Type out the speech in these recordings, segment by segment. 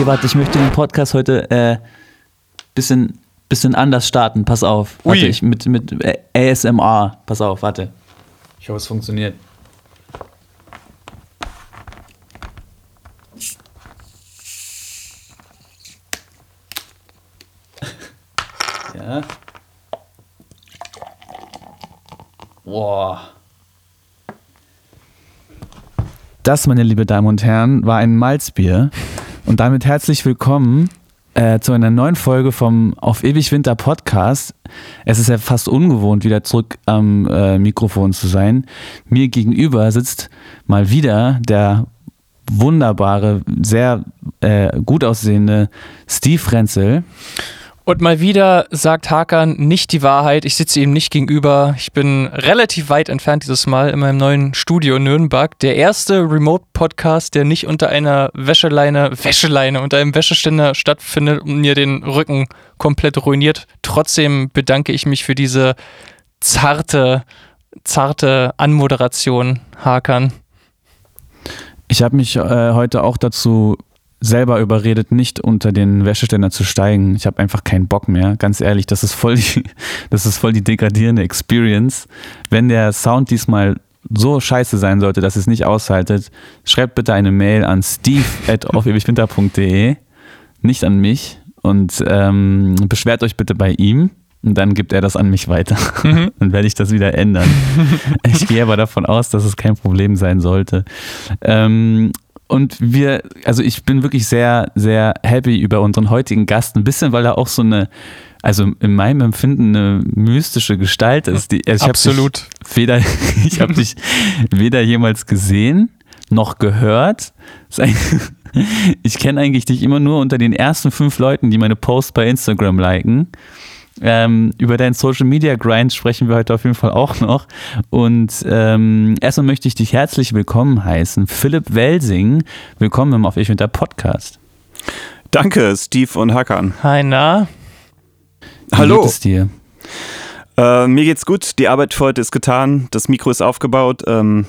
Okay, warte, ich möchte den Podcast heute äh, bisschen, bisschen anders starten. Pass auf. Warte, Ui. ich mit, mit ASMR. Pass auf, warte. Ich hoffe, es funktioniert. Ja. Boah. Das, meine liebe Damen und Herren, war ein Malzbier. Und damit herzlich willkommen äh, zu einer neuen Folge vom Auf ewig Winter Podcast. Es ist ja fast ungewohnt, wieder zurück am äh, Mikrofon zu sein. Mir gegenüber sitzt mal wieder der wunderbare, sehr äh, gut aussehende Steve Renzel. Und mal wieder sagt Hakan nicht die Wahrheit. Ich sitze ihm nicht gegenüber. Ich bin relativ weit entfernt dieses Mal in meinem neuen Studio in Nürnberg. Der erste Remote-Podcast, der nicht unter einer Wäscheleine, Wäscheleine, unter einem Wäscheständer stattfindet und mir den Rücken komplett ruiniert. Trotzdem bedanke ich mich für diese zarte, zarte Anmoderation, Hakan. Ich habe mich äh, heute auch dazu selber überredet, nicht unter den Wäscheständer zu steigen. Ich habe einfach keinen Bock mehr. Ganz ehrlich, das ist voll die, das ist voll die degradierende Experience. Wenn der Sound diesmal so scheiße sein sollte, dass es nicht aushaltet, schreibt bitte eine Mail an steve.aufewigwinter.de, nicht an mich und ähm, beschwert euch bitte bei ihm. Und dann gibt er das an mich weiter. Mhm. Dann werde ich das wieder ändern. ich gehe aber davon aus, dass es kein Problem sein sollte. Ähm, und wir, also ich bin wirklich sehr, sehr happy über unseren heutigen Gast. Ein bisschen, weil er auch so eine, also in meinem Empfinden eine mystische Gestalt ist. Die, also ich Absolut. Hab weder, ich habe dich weder jemals gesehen noch gehört. Ich kenne eigentlich dich immer nur unter den ersten fünf Leuten, die meine Posts bei Instagram liken. Ähm, über deinen Social Media Grind sprechen wir heute auf jeden Fall auch noch. Und ähm, erstmal möchte ich dich herzlich willkommen heißen. Philipp Welsing, willkommen im Auf Ich Winter Podcast. Danke, Steve und Hakan. Hi, na? Wie Hallo. geht es dir? Äh, mir geht's gut. Die Arbeit für heute ist getan. Das Mikro ist aufgebaut. Ähm,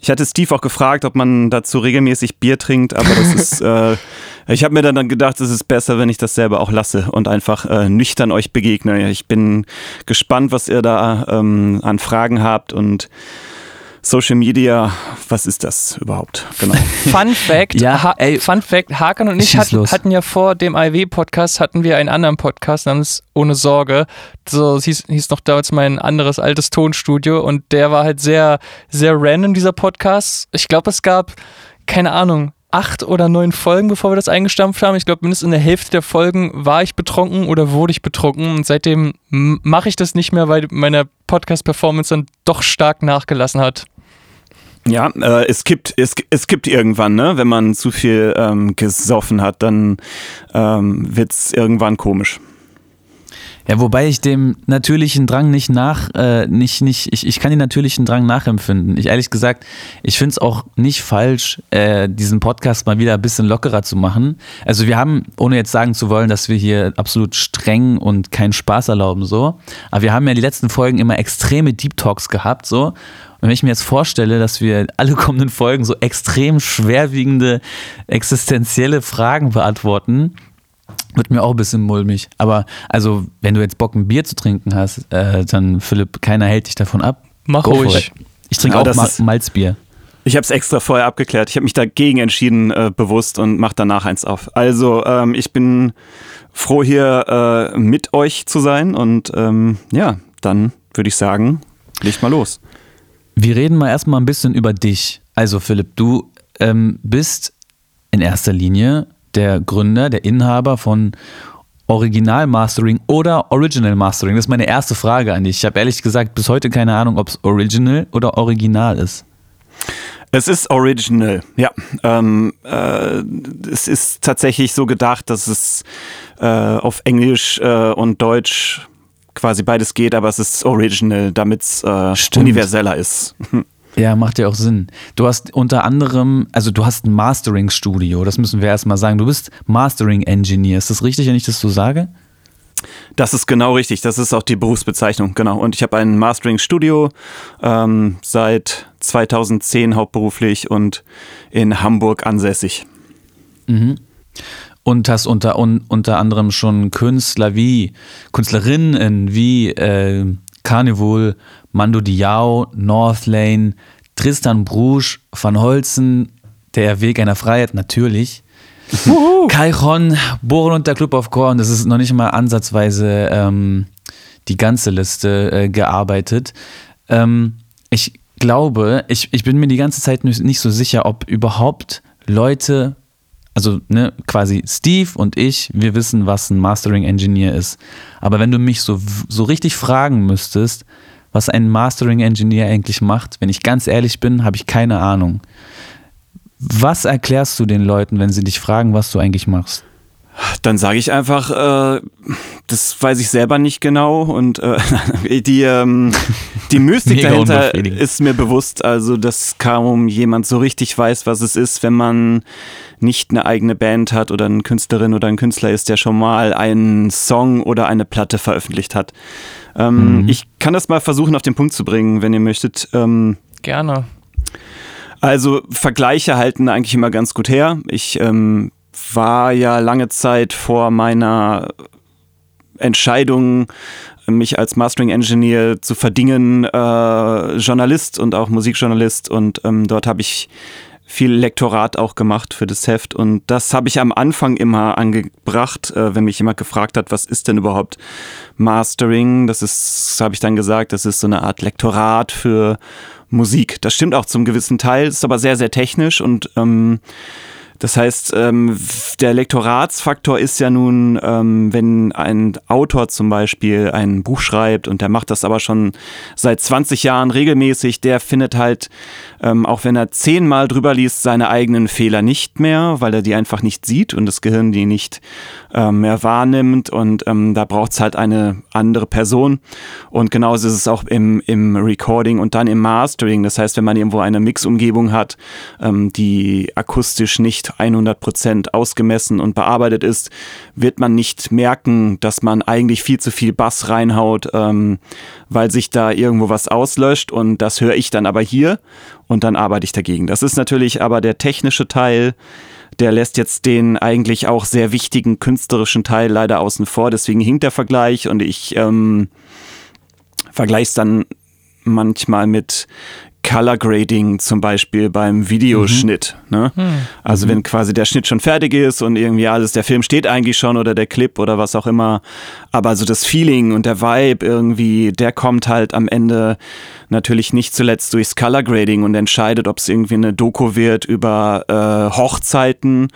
ich hatte Steve auch gefragt, ob man dazu regelmäßig Bier trinkt, aber das ist. Äh, ich habe mir dann gedacht, es ist besser, wenn ich das selber auch lasse und einfach äh, nüchtern euch begegne. Ich bin gespannt, was ihr da ähm, an Fragen habt und Social Media. Was ist das überhaupt? Genau. Fun Fact, Ja, ha ey. Fun Fact, Hakan und ich los. hatten ja vor dem IW-Podcast hatten wir einen anderen Podcast namens Ohne Sorge. So hieß, hieß noch damals mein anderes altes Tonstudio und der war halt sehr, sehr random, dieser Podcast. Ich glaube, es gab, keine Ahnung, acht oder neun Folgen, bevor wir das eingestampft haben. Ich glaube, mindestens in der Hälfte der Folgen war ich betrunken oder wurde ich betrunken und seitdem mache ich das nicht mehr, weil meine Podcast-Performance dann doch stark nachgelassen hat. Ja, äh, es gibt es, es gibt irgendwann, ne, wenn man zu viel ähm, gesoffen hat, dann ähm, wird's irgendwann komisch. Ja, wobei ich dem natürlichen Drang nicht nach, äh, nicht, nicht, ich, ich kann den natürlichen Drang nachempfinden. Ich ehrlich gesagt, ich finde es auch nicht falsch, äh, diesen Podcast mal wieder ein bisschen lockerer zu machen. Also wir haben, ohne jetzt sagen zu wollen, dass wir hier absolut streng und keinen Spaß erlauben, so, aber wir haben ja die letzten Folgen immer extreme Deep Talks gehabt, so. Und wenn ich mir jetzt vorstelle, dass wir alle kommenden Folgen so extrem schwerwiegende, existenzielle Fragen beantworten, wird mir auch ein bisschen mulmig. Aber also, wenn du jetzt Bock, ein Bier zu trinken hast, äh, dann Philipp, keiner hält dich davon ab. Mach Go ruhig. Ich trinke Ja, auch das Ma Malzbier. Ich habe es extra vorher abgeklärt. Ich habe mich dagegen entschieden, äh, bewusst und mache danach eins auf. Also ähm, ich bin froh hier äh, mit euch zu sein und ähm, ja, dann würde ich sagen, legt mal los. Wir reden mal erstmal ein bisschen über dich. Also Philipp, du ähm, bist in erster Linie der Gründer, der Inhaber von Original Mastering oder Original Mastering. Das ist meine erste Frage an dich. Ich habe ehrlich gesagt bis heute keine Ahnung, ob es Original oder Original ist. Es ist original, ja. Ähm, äh, es ist tatsächlich so gedacht, dass es äh, auf Englisch äh, und Deutsch quasi beides geht, aber es ist original, damit es äh, universeller ist. Ja, macht ja auch Sinn. Du hast unter anderem, also du hast ein Mastering-Studio, das müssen wir erstmal sagen. Du bist Mastering-Engineer. Ist das richtig, wenn ich das so sage? Das ist genau richtig. Das ist auch die Berufsbezeichnung, genau. Und ich habe ein Mastering-Studio ähm, seit 2010 hauptberuflich und in Hamburg ansässig. und hast unter, un, unter anderem schon Künstler wie, Künstlerinnen wie äh, Carnival, Mando Diao, Northlane, Tristan Brusch, Van Holzen, Der Weg einer Freiheit, natürlich. Kai Ron, Bohren und der Club of Korn, das ist noch nicht mal ansatzweise ähm, die ganze Liste äh, gearbeitet. Ähm, ich glaube, ich, ich bin mir die ganze Zeit nicht so sicher, ob überhaupt Leute, also ne, quasi Steve und ich, wir wissen, was ein Mastering Engineer ist. Aber wenn du mich so, so richtig fragen müsstest, was ein Mastering Engineer eigentlich macht, wenn ich ganz ehrlich bin, habe ich keine Ahnung. Was erklärst du den Leuten, wenn sie dich fragen, was du eigentlich machst? Dann sage ich einfach, äh, das weiß ich selber nicht genau und äh, die, ähm, die Mystik dahinter ist mir bewusst, also dass kaum jemand so richtig weiß, was es ist, wenn man nicht eine eigene Band hat oder eine Künstlerin oder ein Künstler ist, der schon mal einen Song oder eine Platte veröffentlicht hat. Ähm, mhm. Ich kann das mal versuchen auf den Punkt zu bringen, wenn ihr möchtet. Ähm, Gerne. Also Vergleiche halten eigentlich immer ganz gut her. Ich ähm, war ja lange Zeit vor meiner Entscheidung, mich als Mastering Engineer zu verdingen, äh, Journalist und auch Musikjournalist. Und ähm, dort habe ich viel Lektorat auch gemacht für das Heft. Und das habe ich am Anfang immer angebracht, äh, wenn mich jemand gefragt hat, was ist denn überhaupt Mastering? Das ist, habe ich dann gesagt, das ist so eine Art Lektorat für Musik. Das stimmt auch zum gewissen Teil, ist aber sehr, sehr technisch und ähm, das heißt, ähm, der Lektoratsfaktor ist ja nun, ähm, wenn ein Autor zum Beispiel ein Buch schreibt und der macht das aber schon seit 20 Jahren regelmäßig, der findet halt, ähm, auch wenn er zehnmal drüber liest, seine eigenen Fehler nicht mehr, weil er die einfach nicht sieht und das Gehirn die nicht ähm, mehr wahrnimmt und ähm, da braucht es halt eine andere Person. Und genauso ist es auch im, im Recording und dann im Mastering. Das heißt, wenn man irgendwo eine Mixumgebung hat, ähm, die akustisch nicht 100% ausgemessen und bearbeitet ist, wird man nicht merken, dass man eigentlich viel zu viel Bass reinhaut, ähm, weil sich da irgendwo was auslöscht und das höre ich dann aber hier und dann arbeite ich dagegen. Das ist natürlich aber der technische Teil, der lässt jetzt den eigentlich auch sehr wichtigen künstlerischen Teil leider außen vor. Deswegen hinkt der Vergleich und ich ähm, vergleiche es dann manchmal mit Color Grading zum Beispiel beim Videoschnitt. Mhm. Ne? Mhm. Also wenn quasi der Schnitt schon fertig ist und irgendwie alles, der Film steht eigentlich schon oder der Clip oder was auch immer, aber so das Feeling und der Vibe irgendwie, der kommt halt am Ende natürlich nicht zuletzt durchs Color Grading und entscheidet, ob es irgendwie eine Doku wird über äh, Hochzeiten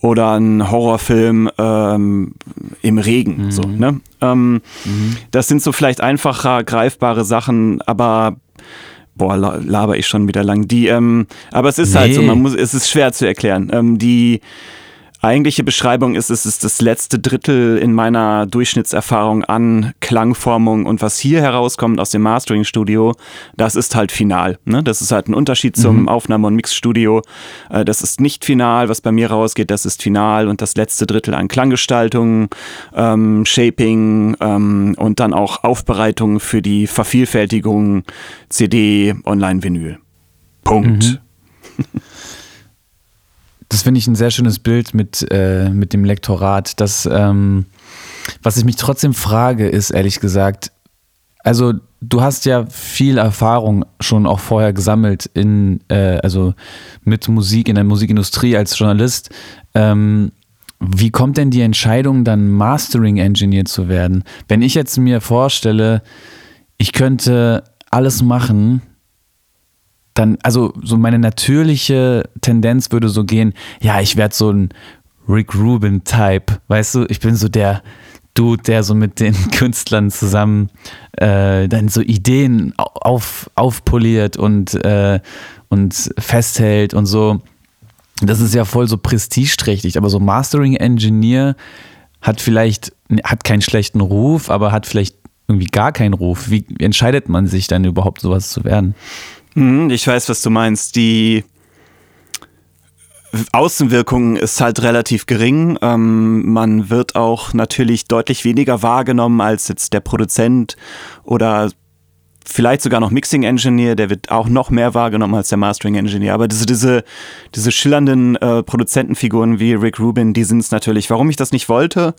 oder ein Horrorfilm ähm, im Regen. Mhm. So, ne? Ähm, mhm. Das sind so vielleicht einfacher greifbare Sachen, aber boah, laber ich schon wieder lang. Die, ähm, aber es ist nee. halt so, man muss, es ist schwer zu erklären. Ähm, die eigentliche Beschreibung ist, es ist das letzte Drittel in meiner Durchschnittserfahrung an Klangformung und was hier herauskommt aus dem Mastering-Studio, das ist halt final. Ne? Das ist halt ein Unterschied zum mhm. Aufnahme- und Mixstudio. Äh, das ist nicht final, was bei mir rausgeht, das ist final und das letzte Drittel an Klanggestaltung, ähm, Shaping ähm, und dann auch Aufbereitung für die Vervielfältigung CD, Online-Vinyl. Punkt. Mhm. Das finde ich ein sehr schönes Bild mit, äh, mit dem Lektorat. Das, ähm, was ich mich trotzdem frage, ist ehrlich gesagt, also du hast ja viel Erfahrung schon auch vorher gesammelt in, äh, also mit Musik in der Musikindustrie als Journalist. Ähm, wie kommt denn die Entscheidung, dann Mastering Engineer zu werden? Wenn ich jetzt mir vorstelle, ich könnte alles machen, dann, also so meine natürliche Tendenz würde so gehen, ja, ich werde so ein Rick Rubin-Type, weißt du, ich bin so der Dude, der so mit den Künstlern zusammen äh, dann so Ideen auf, aufpoliert und, äh, und festhält und so. Das ist ja voll so prestigeträchtig, aber so Mastering Engineer hat vielleicht, hat keinen schlechten Ruf, aber hat vielleicht irgendwie gar keinen Ruf. Wie entscheidet man sich dann überhaupt sowas zu werden? Mhm, ich weiß, was du meinst. Die Außenwirkung ist halt relativ gering. Ähm, man wird auch natürlich deutlich weniger wahrgenommen als jetzt der Produzent oder vielleicht sogar noch Mixing Engineer, der wird auch noch mehr wahrgenommen als der Mastering Engineer. Aber diese, diese, diese schillernden äh, Produzentenfiguren wie Rick Rubin, die sind es natürlich. Warum ich das nicht wollte,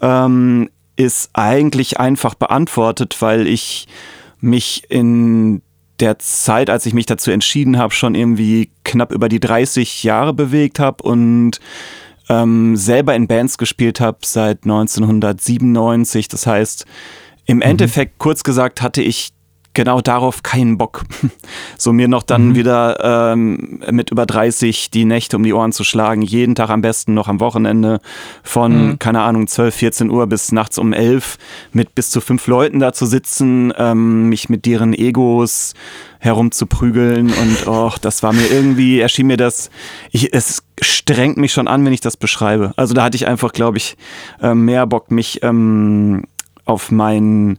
ähm, ist eigentlich einfach beantwortet, weil ich mich in der Zeit, als ich mich dazu entschieden habe, schon irgendwie knapp über die 30 Jahre bewegt habe und ähm, selber in Bands gespielt habe seit 1997. Das heißt, im mhm. Endeffekt, kurz gesagt, hatte ich genau darauf keinen Bock. So mir noch dann mhm. wieder ähm, mit über 30 die Nächte um die Ohren zu schlagen, jeden Tag am besten noch am Wochenende von, mhm. keine Ahnung, 12, 14 Uhr bis nachts um 11 mit bis zu fünf Leuten da zu sitzen, ähm, mich mit deren Egos herumzuprügeln und oh, das war mir irgendwie, erschien mir das, ich, es strengt mich schon an, wenn ich das beschreibe. Also da hatte ich einfach, glaube ich, äh, mehr Bock, mich ähm, auf mein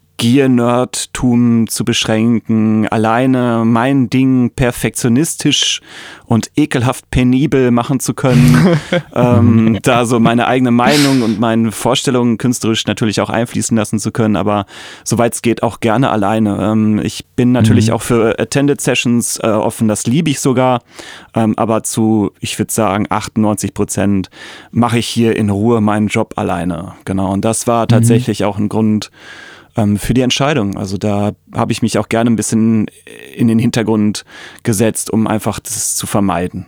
Gier-Nerdtum zu beschränken, alleine mein Ding perfektionistisch und ekelhaft penibel machen zu können, ähm, da so meine eigene Meinung und meine Vorstellungen künstlerisch natürlich auch einfließen lassen zu können, aber soweit es geht auch gerne alleine. Ähm, ich bin natürlich mhm. auch für Attended Sessions äh, offen, das liebe ich sogar, ähm, aber zu, ich würde sagen, 98 Prozent mache ich hier in Ruhe meinen Job alleine. Genau, und das war mhm. tatsächlich mhm. auch ein Grund, ähm, für die Entscheidung. Also da habe ich mich auch gerne ein bisschen in den Hintergrund gesetzt, um einfach das zu vermeiden.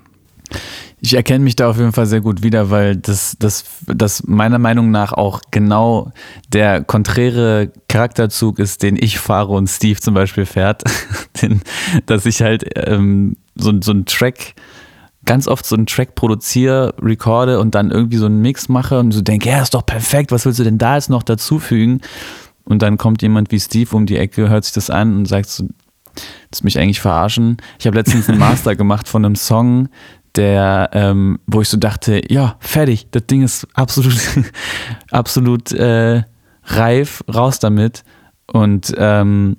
Ich erkenne mich da auf jeden Fall sehr gut wieder, weil das, das, das meiner Meinung nach auch genau der konträre Charakterzug ist, den ich fahre und Steve zum Beispiel fährt. den, dass ich halt ähm, so, so einen Track, ganz oft so einen Track produziere, recorde und dann irgendwie so einen Mix mache und so denke, ja, ist doch perfekt, was willst du denn da jetzt noch dazufügen? Und dann kommt jemand wie Steve um die Ecke, hört sich das an und sagt so, das mich eigentlich verarschen. Ich habe letztens einen Master gemacht von einem Song, der, ähm, wo ich so dachte, ja, fertig, das Ding ist absolut, absolut äh, reif, raus damit. Und ähm,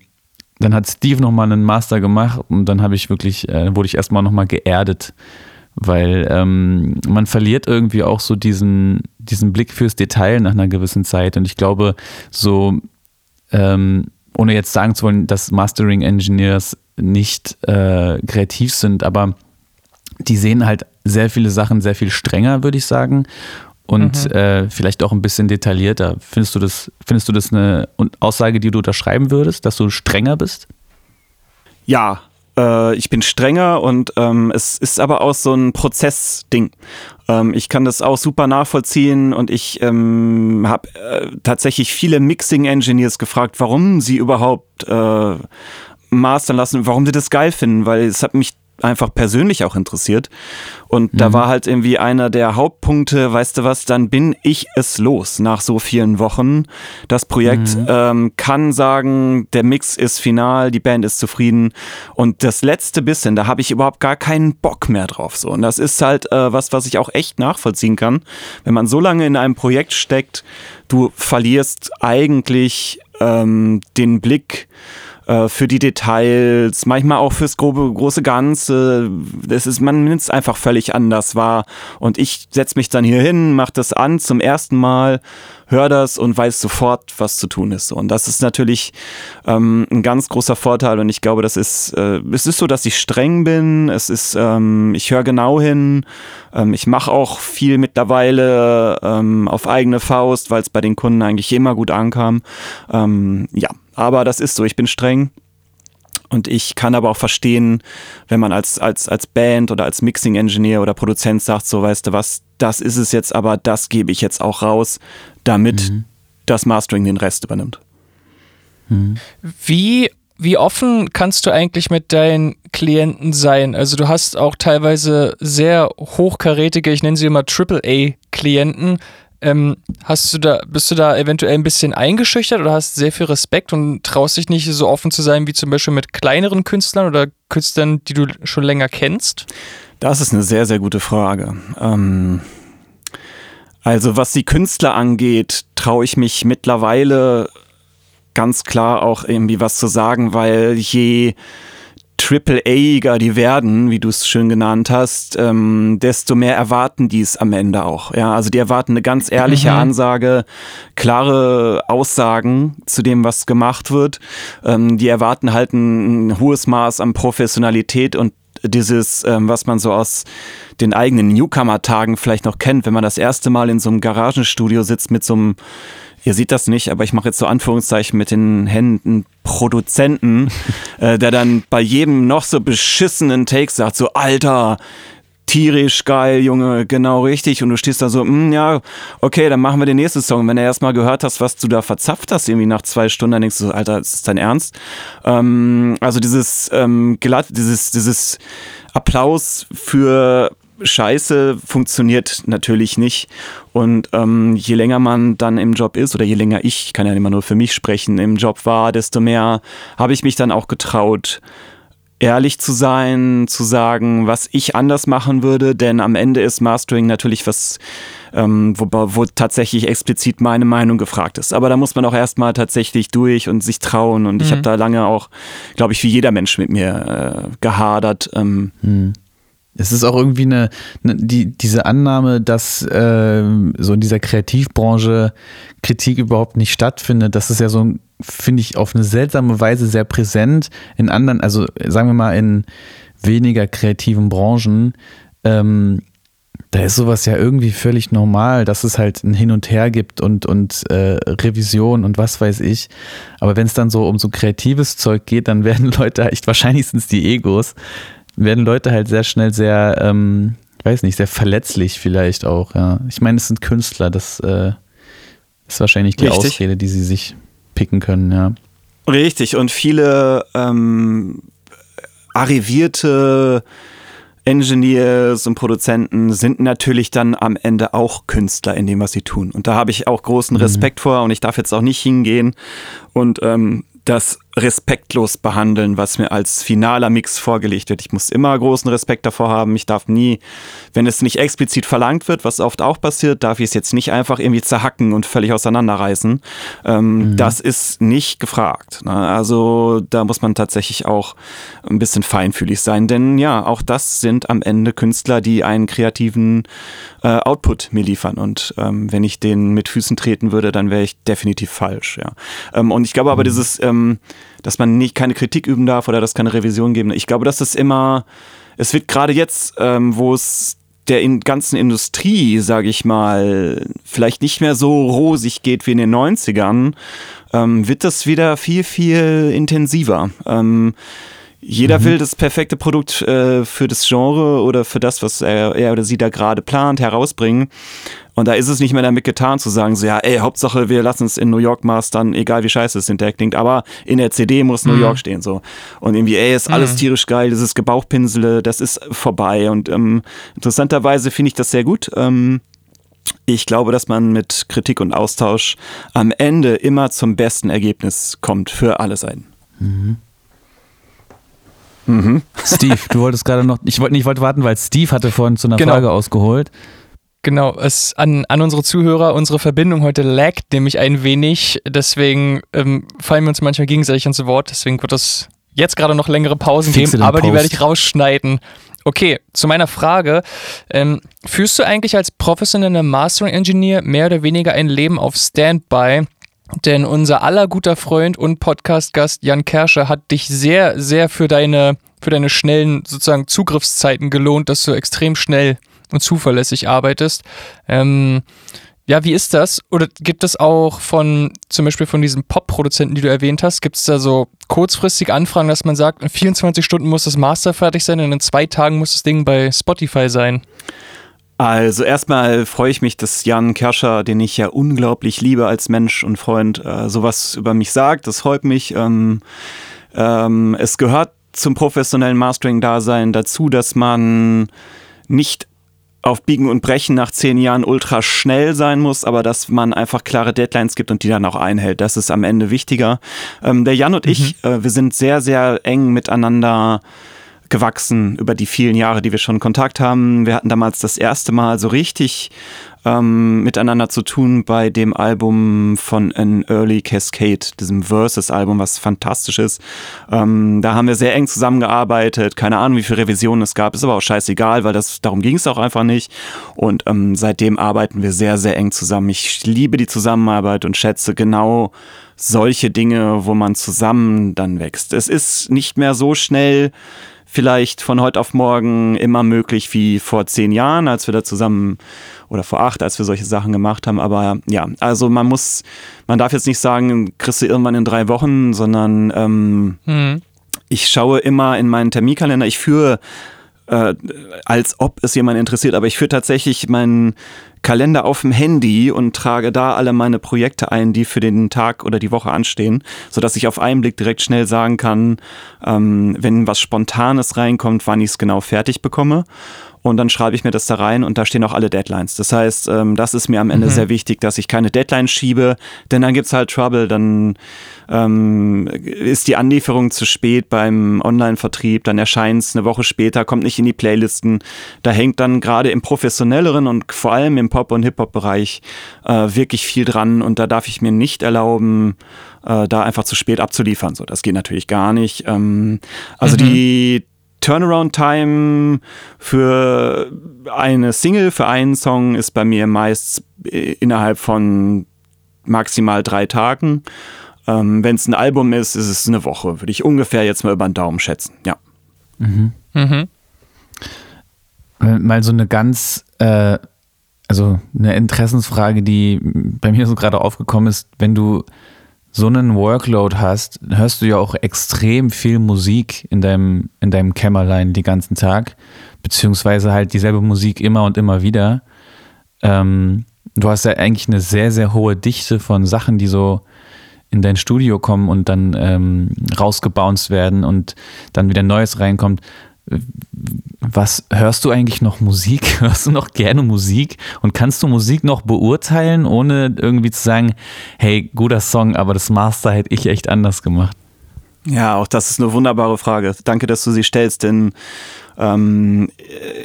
dann hat Steve nochmal einen Master gemacht und dann habe ich wirklich, äh, wurde ich erstmal nochmal geerdet weil ähm, man verliert irgendwie auch so diesen, diesen Blick fürs Detail nach einer gewissen Zeit. Und ich glaube, so, ähm, ohne jetzt sagen zu wollen, dass Mastering Engineers nicht äh, kreativ sind, aber die sehen halt sehr viele Sachen sehr viel strenger, würde ich sagen. Und mhm. äh, vielleicht auch ein bisschen detaillierter. Findest du das, findest du das eine Aussage, die du unterschreiben würdest, dass du strenger bist? Ja, äh, ich bin strenger und ähm, es ist aber auch so ein Prozessding. Ähm, ich kann das auch super nachvollziehen und ich ähm, habe äh, tatsächlich viele Mixing-Engineers gefragt, warum sie überhaupt äh, mastern lassen, warum sie das geil finden, weil es hat mich einfach persönlich auch interessiert. Und mhm. da war halt irgendwie einer der Hauptpunkte, weißt du was, dann bin ich es los nach so vielen Wochen. Das Projekt mhm. ähm, kann sagen, der Mix ist final, die Band ist zufrieden. Und das letzte bisschen, da habe ich überhaupt gar keinen Bock mehr drauf. So. Und das ist halt äh, was, was ich auch echt nachvollziehen kann. Wenn man so lange in einem Projekt steckt, du verlierst eigentlich ähm, den Blick äh, für die Details, manchmal auch fürs grobe, große Ganze. Das ist, man nimmt es einfach völlig anders wahr. Und ich setze mich dann hier hin, mache das an zum ersten Mal, höre das und weiß sofort, was zu tun ist. Und das ist natürlich ähm, ein ganz großer Vorteil. Und ich glaube, das ist, äh, es ist so, dass ich streng bin. Es ist, ähm, ich höre genau hin. Ähm, ich mache auch viel mittlerweile ähm, auf eigene Faust, weil es bei den Kunden eigentlich immer gut ankam. Ähm, ja, aber das ist so, ich bin streng. Und ich kann aber auch verstehen, wenn man als, als, als Band oder als Mixing-Engineer oder Produzent sagt, so weißt du was, das ist es jetzt, aber das gebe ich jetzt auch raus, damit mhm. das Mastering den Rest übernimmt. Mhm. Wie, wie offen kannst du eigentlich mit deinen Klienten sein? Also du hast auch teilweise sehr hochkarätige, ich nenne sie immer AAA-Klienten, ähm, hast du da, bist du da eventuell ein bisschen eingeschüchtert oder hast sehr viel Respekt und traust dich nicht so offen zu sein wie zum Beispiel mit kleineren Künstlern oder Künstlern, die du schon länger kennst? Das ist eine sehr, sehr gute Frage. Ähm, also was die Künstler angeht, traue ich mich mittlerweile ganz klar auch irgendwie was zu sagen, weil je Triple-A-iger die werden, wie du es schön genannt hast, ähm, desto mehr erwarten die es am Ende auch. Ja, also die erwarten eine ganz ehrliche mhm. Ansage, klare Aussagen zu dem, was gemacht wird. Ähm, die erwarten halt ein, ein hohes Maß an Professionalität und dieses, ähm, was man so aus den eigenen Newcomer-Tagen vielleicht noch kennt, wenn man das erste Mal in so einem Garagenstudio sitzt mit so einem Ihr seht das nicht, aber ich mache jetzt so Anführungszeichen mit den Händen Produzenten, äh, der dann bei jedem noch so beschissenen Take sagt, so Alter, tierisch geil, Junge, genau richtig. Und du stehst da so, mm, ja, okay, dann machen wir den nächsten Song. Wenn du erstmal gehört hast, was du da verzapft hast, irgendwie nach zwei Stunden, dann denkst du so, Alter, ist das dein Ernst? Ähm, also dieses ähm, glatt, dieses, dieses Applaus für Scheiße funktioniert natürlich nicht. Und ähm, je länger man dann im Job ist oder je länger ich, kann ja immer nur für mich sprechen, im Job war, desto mehr habe ich mich dann auch getraut, ehrlich zu sein, zu sagen, was ich anders machen würde, denn am Ende ist Mastering natürlich was, ähm, wo, wo tatsächlich explizit meine Meinung gefragt ist. Aber da muss man auch erstmal tatsächlich durch und sich trauen. Und mhm. ich habe da lange auch, glaube ich, wie jeder Mensch mit mir äh, gehadert. Ähm, mhm. Es ist auch irgendwie eine, eine die, diese Annahme, dass äh, so in dieser Kreativbranche Kritik überhaupt nicht stattfindet. Das ist ja so, finde ich, auf eine seltsame Weise sehr präsent in anderen, also sagen wir mal in weniger kreativen Branchen. Ähm, da ist sowas ja irgendwie völlig normal, dass es halt ein Hin und Her gibt und, und äh, Revision und was weiß ich. Aber wenn es dann so um so kreatives Zeug geht, dann werden Leute echt wahrscheinlich sind die Egos, werden Leute halt sehr schnell sehr, ähm, ich weiß nicht, sehr verletzlich vielleicht auch, ja. Ich meine, es sind Künstler, das äh, ist wahrscheinlich die Richtig. Ausrede, die sie sich picken können, ja. Richtig, und viele ähm, arrivierte Engineers und Produzenten sind natürlich dann am Ende auch Künstler in dem, was sie tun. Und da habe ich auch großen mhm. Respekt mhm. vor und ich darf jetzt auch nicht hingehen und ähm, das respektlos behandeln, was mir als finaler Mix vorgelegt wird. Ich muss immer großen Respekt davor haben. Ich darf nie, wenn es nicht explizit verlangt wird, was oft auch passiert, darf ich es jetzt nicht einfach irgendwie zerhacken und völlig auseinanderreißen. Ähm, mhm. Das ist nicht gefragt. Ne? Also da muss man tatsächlich auch ein bisschen feinfühlig sein, denn ja, auch das sind am Ende Künstler, die einen kreativen äh, Output mir liefern. Und ähm, wenn ich den mit Füßen treten würde, dann wäre ich definitiv falsch. Ja. Ähm, und ich glaube aber, mhm. dieses ähm, dass man nicht keine Kritik üben darf oder dass keine Revision geben. Ich glaube, dass das immer, es wird gerade jetzt, ähm, wo es der in ganzen Industrie, sage ich mal, vielleicht nicht mehr so rosig geht wie in den 90ern, ähm, wird das wieder viel, viel intensiver. Ähm, jeder mhm. will das perfekte Produkt äh, für das Genre oder für das, was er, er oder sie da gerade plant, herausbringen. Und da ist es nicht mehr damit getan zu sagen, so ja, ey, Hauptsache wir lassen es in New York mastern, egal wie scheiße es hinterher klingt, aber in der CD muss New mhm. York stehen so. Und irgendwie, ey, ist alles mhm. tierisch geil, dieses Gebauchpinsele, das ist vorbei. Und ähm, interessanterweise finde ich das sehr gut. Ähm, ich glaube, dass man mit Kritik und Austausch am Ende immer zum besten Ergebnis kommt für alle Seiten. Mhm. Mhm. Steve, du wolltest gerade noch, ich wollte nicht, wollte warten, weil Steve hatte vorhin zu einer genau. Frage ausgeholt. Genau, es an, an unsere Zuhörer, unsere Verbindung heute laggt nämlich ein wenig, deswegen ähm, fallen wir uns manchmal gegenseitig ins Wort, deswegen wird es jetzt gerade noch längere Pausen Fixe geben, aber Post. die werde ich rausschneiden. Okay, zu meiner Frage. Ähm, führst du eigentlich als professioneller Mastering-Engineer mehr oder weniger ein Leben auf Standby? Denn unser aller guter Freund und Podcast-Gast Jan Kersche hat dich sehr, sehr für deine, für deine schnellen sozusagen Zugriffszeiten gelohnt, dass du extrem schnell und zuverlässig arbeitest. Ähm, ja, wie ist das? Oder gibt es auch von, zum Beispiel von diesen Pop-Produzenten, die du erwähnt hast, gibt es da so kurzfristig Anfragen, dass man sagt, in 24 Stunden muss das Master fertig sein und in zwei Tagen muss das Ding bei Spotify sein? Also erstmal freue ich mich, dass Jan Kerscher, den ich ja unglaublich liebe als Mensch und Freund, äh, sowas über mich sagt. Das freut mich. Ähm, ähm, es gehört zum professionellen Mastering-Dasein dazu, dass man nicht auf Biegen und Brechen nach zehn Jahren ultra schnell sein muss, aber dass man einfach klare Deadlines gibt und die dann auch einhält. Das ist am Ende wichtiger. Ähm, der Jan und mhm. ich, äh, wir sind sehr, sehr eng miteinander gewachsen über die vielen Jahre, die wir schon Kontakt haben. Wir hatten damals das erste Mal so richtig ähm, miteinander zu tun bei dem Album von An Early Cascade, diesem Versus-Album, was fantastisch ist. Ähm, da haben wir sehr eng zusammengearbeitet. Keine Ahnung, wie viele Revisionen es gab, ist aber auch scheißegal, weil das darum ging es auch einfach nicht. Und ähm, seitdem arbeiten wir sehr, sehr eng zusammen. Ich liebe die Zusammenarbeit und schätze genau solche Dinge, wo man zusammen dann wächst. Es ist nicht mehr so schnell vielleicht von heute auf morgen immer möglich wie vor zehn Jahren, als wir da zusammen oder vor acht, als wir solche Sachen gemacht haben. Aber ja, also man muss, man darf jetzt nicht sagen, kriegst du irgendwann in drei Wochen, sondern ähm, mhm. ich schaue immer in meinen Terminkalender. Ich führe äh, als ob es jemand interessiert, aber ich führe tatsächlich meinen Kalender auf dem Handy und trage da alle meine Projekte ein, die für den Tag oder die Woche anstehen, sodass ich auf einen Blick direkt schnell sagen kann, ähm, wenn was Spontanes reinkommt, wann ich es genau fertig bekomme und dann schreibe ich mir das da rein und da stehen auch alle Deadlines. Das heißt, ähm, das ist mir am Ende mhm. sehr wichtig, dass ich keine Deadlines schiebe, denn dann gibt's halt Trouble, dann ähm, ist die Anlieferung zu spät beim Online-Vertrieb, dann erscheint's eine Woche später, kommt nicht in die Playlisten. Da hängt dann gerade im professionelleren und vor allem im Pop- und Hip-Hop-Bereich äh, wirklich viel dran und da darf ich mir nicht erlauben, äh, da einfach zu spät abzuliefern. So, das geht natürlich gar nicht. Ähm, also mhm. die Turnaround-Time für eine Single, für einen Song ist bei mir meist innerhalb von maximal drei Tagen. Ähm, Wenn es ein Album ist, ist es eine Woche. Würde ich ungefähr jetzt mal über den Daumen schätzen. Ja. Mhm. Mhm. Mal so eine ganz, äh, also eine Interessensfrage, die bei mir so gerade aufgekommen ist, wenn du so einen Workload hast, hörst du ja auch extrem viel Musik in deinem, in deinem Kämmerlein den ganzen Tag, beziehungsweise halt dieselbe Musik immer und immer wieder. Ähm, du hast ja eigentlich eine sehr, sehr hohe Dichte von Sachen, die so in dein Studio kommen und dann ähm, rausgebounced werden und dann wieder Neues reinkommt was hörst du eigentlich noch Musik? Hörst du noch gerne Musik? Und kannst du Musik noch beurteilen, ohne irgendwie zu sagen, hey, guter Song, aber das Master hätte ich echt anders gemacht? Ja, auch das ist eine wunderbare Frage. Danke, dass du sie stellst, denn ähm,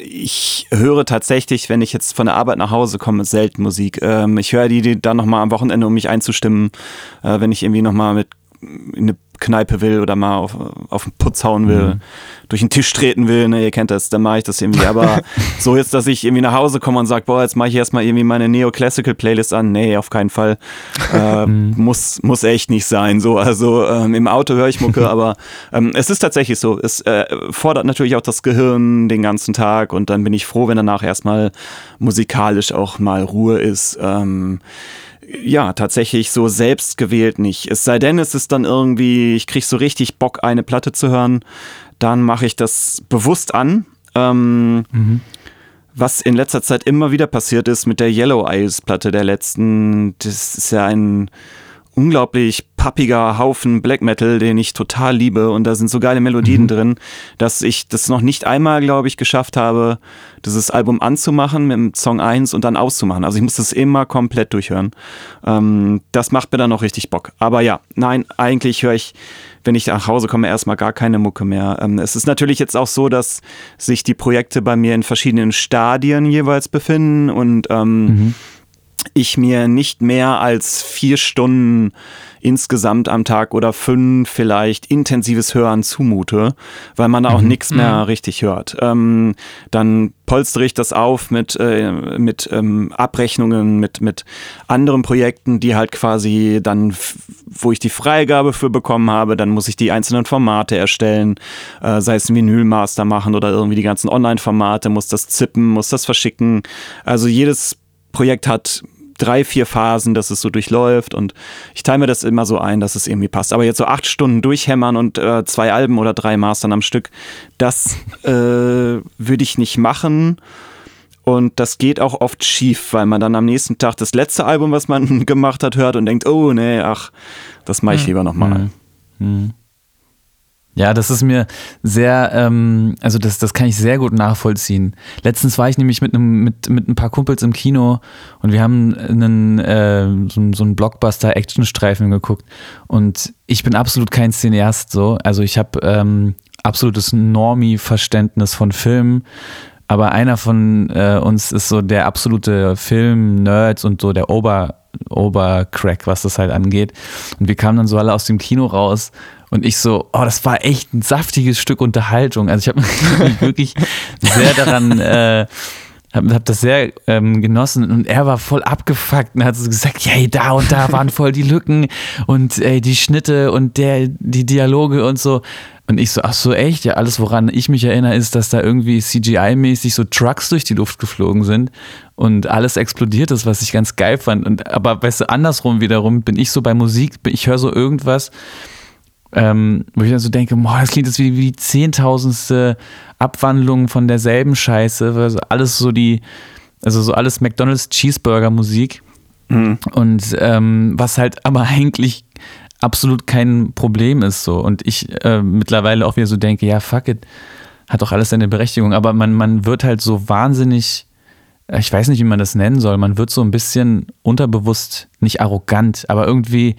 ich höre tatsächlich, wenn ich jetzt von der Arbeit nach Hause komme, selten Musik. Ähm, ich höre die, die dann nochmal am Wochenende, um mich einzustimmen, äh, wenn ich irgendwie nochmal mit in eine Kneipe will oder mal auf, auf den Putz hauen will, mhm. durch den Tisch treten will, ne, ihr kennt das, dann mache ich das irgendwie. Aber so jetzt, dass ich irgendwie nach Hause komme und sage, boah, jetzt mache ich erstmal irgendwie meine Neoclassical-Playlist an, nee, auf keinen Fall. Äh, mhm. muss, muss echt nicht sein. So, also ähm, im Auto höre ich Mucke, aber ähm, es ist tatsächlich so. Es äh, fordert natürlich auch das Gehirn den ganzen Tag und dann bin ich froh, wenn danach erstmal musikalisch auch mal Ruhe ist. Ähm, ja, tatsächlich so selbst gewählt nicht. Es sei denn, es ist dann irgendwie, ich krieg so richtig Bock, eine Platte zu hören, dann mache ich das bewusst an. Ähm, mhm. Was in letzter Zeit immer wieder passiert ist mit der Yellow Eyes Platte der letzten, das ist ja ein unglaublich pappiger Haufen Black Metal, den ich total liebe. Und da sind so geile Melodien mhm. drin, dass ich das noch nicht einmal, glaube ich, geschafft habe, dieses Album anzumachen mit dem Song 1 und dann auszumachen. Also ich muss das immer komplett durchhören. Ähm, das macht mir dann noch richtig Bock. Aber ja, nein, eigentlich höre ich, wenn ich nach Hause komme, erstmal gar keine Mucke mehr. Ähm, es ist natürlich jetzt auch so, dass sich die Projekte bei mir in verschiedenen Stadien jeweils befinden und ähm, mhm ich mir nicht mehr als vier Stunden insgesamt am Tag oder fünf vielleicht intensives Hören zumute, weil man da auch mhm. nichts mehr mhm. richtig hört. Ähm, dann polstere ich das auf mit, äh, mit ähm, Abrechnungen, mit, mit anderen Projekten, die halt quasi dann, wo ich die Freigabe für bekommen habe, dann muss ich die einzelnen Formate erstellen, äh, sei es ein Vinylmaster machen oder irgendwie die ganzen Online-Formate, muss das zippen, muss das verschicken. Also jedes Projekt hat drei, vier Phasen, dass es so durchläuft und ich teile mir das immer so ein, dass es irgendwie passt. Aber jetzt so acht Stunden durchhämmern und äh, zwei Alben oder drei Mastern am Stück, das äh, würde ich nicht machen. Und das geht auch oft schief, weil man dann am nächsten Tag das letzte Album, was man gemacht hat, hört und denkt, oh nee, ach, das mache ich hm. lieber nochmal. Mhm. Mhm. Ja, das ist mir sehr, ähm, also das, das kann ich sehr gut nachvollziehen. Letztens war ich nämlich mit einem, mit, mit ein paar Kumpels im Kino und wir haben einen, äh, so, so einen Blockbuster-Action-Streifen geguckt. Und ich bin absolut kein Cineast so. Also ich habe ähm, absolutes Normie-Verständnis von Filmen. Aber einer von äh, uns ist so der absolute Film-Nerds und so der Ober, Obercrack, was das halt angeht. Und wir kamen dann so alle aus dem Kino raus und ich so, oh, das war echt ein saftiges Stück Unterhaltung. Also ich habe mich wirklich sehr daran äh, habe hab das sehr ähm, genossen und er war voll abgefuckt und hat so gesagt, ja, da und da waren voll die Lücken und ey, die Schnitte und der, die Dialoge und so. Und ich so, ach so, echt? Ja, alles, woran ich mich erinnere, ist, dass da irgendwie CGI-mäßig so Trucks durch die Luft geflogen sind und alles explodiert ist, was ich ganz geil fand. Und, aber weißt du, andersrum wiederum bin ich so bei Musik, ich höre so irgendwas, ähm, wo ich dann so denke, boah, das klingt jetzt wie, wie die zehntausendste Abwandlung von derselben Scheiße, also alles so die, also so alles McDonalds Cheeseburger Musik. Mhm. Und ähm, was halt aber eigentlich absolut kein Problem ist so. Und ich äh, mittlerweile auch wieder so denke, ja, fuck it, hat doch alles seine Berechtigung. Aber man, man wird halt so wahnsinnig ich weiß nicht, wie man das nennen soll, man wird so ein bisschen unterbewusst, nicht arrogant, aber irgendwie,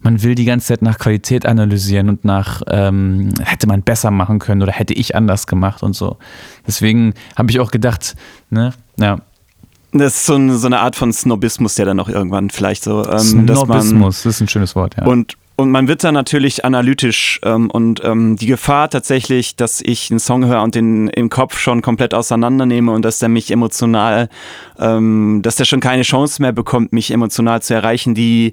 man will die ganze Zeit nach Qualität analysieren und nach, ähm, hätte man besser machen können oder hätte ich anders gemacht und so. Deswegen habe ich auch gedacht, ne, ja. Das ist so eine, so eine Art von Snobismus, der dann auch irgendwann vielleicht so. Ähm, Snobismus, das ist ein schönes Wort, ja. Und und man wird dann natürlich analytisch ähm, und ähm, die Gefahr tatsächlich, dass ich einen Song höre und den im Kopf schon komplett auseinandernehme und dass der mich emotional, ähm, dass der schon keine Chance mehr bekommt, mich emotional zu erreichen, die,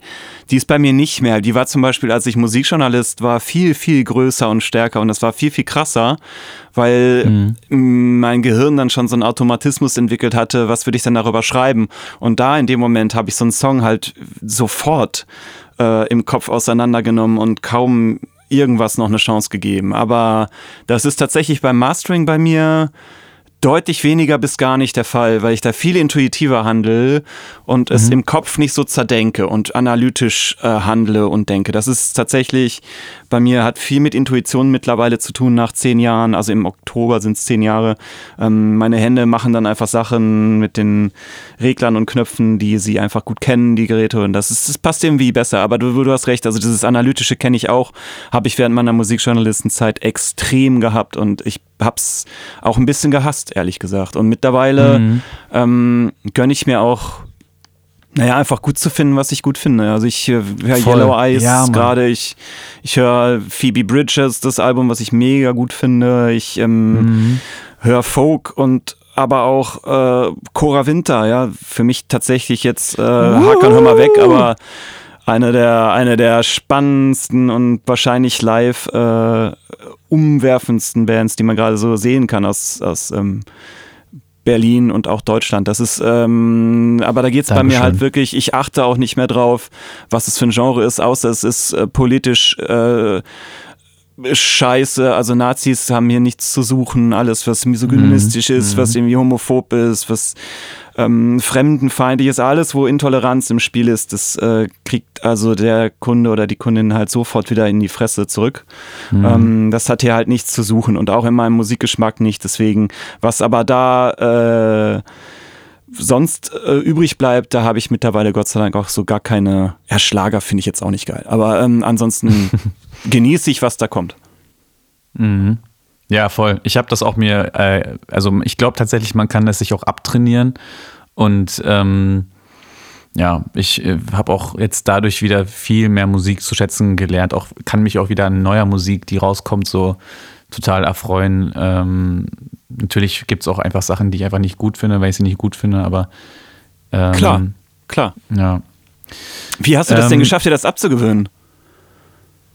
die ist bei mir nicht mehr. Die war zum Beispiel, als ich Musikjournalist war, viel, viel größer und stärker und das war viel, viel krasser, weil mhm. mein Gehirn dann schon so einen Automatismus entwickelt hatte, was würde ich denn darüber schreiben? Und da in dem Moment habe ich so einen Song halt sofort äh, im Kopf auseinandergenommen und kaum irgendwas noch eine Chance gegeben. Aber das ist tatsächlich beim Mastering bei mir deutlich weniger bis gar nicht der Fall, weil ich da viel intuitiver handle und mhm. es im Kopf nicht so zerdenke und analytisch äh, handle und denke. Das ist tatsächlich bei mir, hat viel mit Intuition mittlerweile zu tun nach zehn Jahren. Also im Oktober sind es zehn Jahre. Ähm, meine Hände machen dann einfach Sachen mit den Reglern und Knöpfen, die sie einfach gut kennen, die Geräte. Und das, ist, das passt irgendwie besser. Aber du, du hast recht, also dieses Analytische kenne ich auch, habe ich während meiner Musikjournalistenzeit extrem gehabt und ich hab's auch ein bisschen gehasst, ehrlich gesagt. Und mittlerweile mhm. ähm, gönne ich mir auch, naja, einfach gut zu finden, was ich gut finde. Also ich höre Yellow Eyes ja, gerade, ich, ich höre Phoebe Bridges, das Album, was ich mega gut finde. Ich ähm, mhm. höre Folk und aber auch äh, Cora Winter, ja, für mich tatsächlich jetzt äh, Hackern, hör mal weg, aber eine der, eine der spannendsten und wahrscheinlich live äh, umwerfendsten Bands, die man gerade so sehen kann aus, aus ähm, Berlin und auch Deutschland. Das ist, ähm, aber da geht es bei mir halt wirklich, ich achte auch nicht mehr drauf, was es für ein Genre ist, außer es ist äh, politisch äh, scheiße. Also Nazis haben hier nichts zu suchen. Alles, was misogynistisch mhm. ist, was mhm. irgendwie homophob ist, was ähm, fremdenfeindlich ist, alles, wo Intoleranz im Spiel ist, das äh, kriegt also der Kunde oder die Kundin halt sofort wieder in die Fresse zurück. Mhm. Ähm, das hat hier halt nichts zu suchen und auch in meinem Musikgeschmack nicht. Deswegen, was aber da äh, sonst äh, übrig bleibt, da habe ich mittlerweile Gott sei Dank auch so gar keine. Ja, Schlager finde ich jetzt auch nicht geil. Aber ähm, ansonsten genieße ich, was da kommt. Mhm. Ja, voll. Ich habe das auch mir, äh, also ich glaube tatsächlich, man kann das sich auch abtrainieren. Und ähm, ja, ich äh, habe auch jetzt dadurch wieder viel mehr Musik zu schätzen gelernt. Auch kann mich auch wieder an neuer Musik, die rauskommt, so total erfreuen. Ähm, natürlich gibt es auch einfach Sachen, die ich einfach nicht gut finde, weil ich sie nicht gut finde, aber ähm, klar, klar. Ja. Wie hast du das denn ähm, geschafft, dir das abzugewöhnen?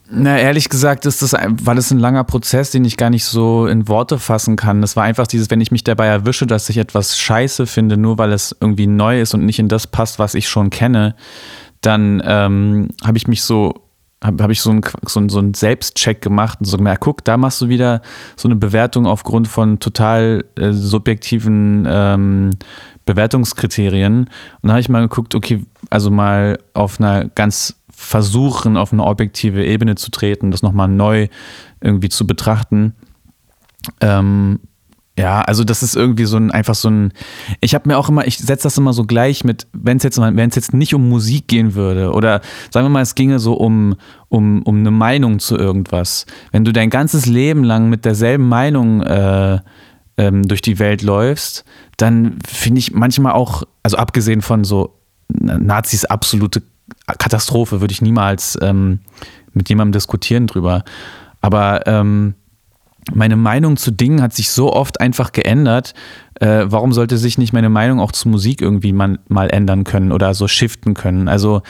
Na, ehrlich gesagt ist das, weil es ein langer Prozess, den ich gar nicht so in Worte fassen kann. Das war einfach dieses, wenn ich mich dabei erwische, dass ich etwas scheiße finde, nur weil es irgendwie neu ist und nicht in das passt, was ich schon kenne, dann ähm, habe ich mich so, habe hab ich so einen so so ein Selbstcheck gemacht und so gemerkt, guck, da machst du wieder so eine Bewertung aufgrund von total äh, subjektiven ähm, Bewertungskriterien. Und dann habe ich mal geguckt, okay, also mal auf einer ganz versuchen, auf eine objektive Ebene zu treten, das nochmal neu irgendwie zu betrachten. Ähm, Ja, also das ist irgendwie so ein einfach so ein. Ich habe mir auch immer, ich setze das immer so gleich mit, wenn es jetzt wenn es jetzt nicht um Musik gehen würde oder sagen wir mal, es ginge so um um um eine Meinung zu irgendwas. Wenn du dein ganzes Leben lang mit derselben Meinung äh, ähm, durch die Welt läufst, dann finde ich manchmal auch, also abgesehen von so Nazis absolute Katastrophe, würde ich niemals ähm, mit jemandem diskutieren drüber. Aber ähm, meine Meinung zu Dingen hat sich so oft einfach geändert. Äh, warum sollte sich nicht meine Meinung auch zu Musik irgendwie mal, mal ändern können oder so shiften können? Also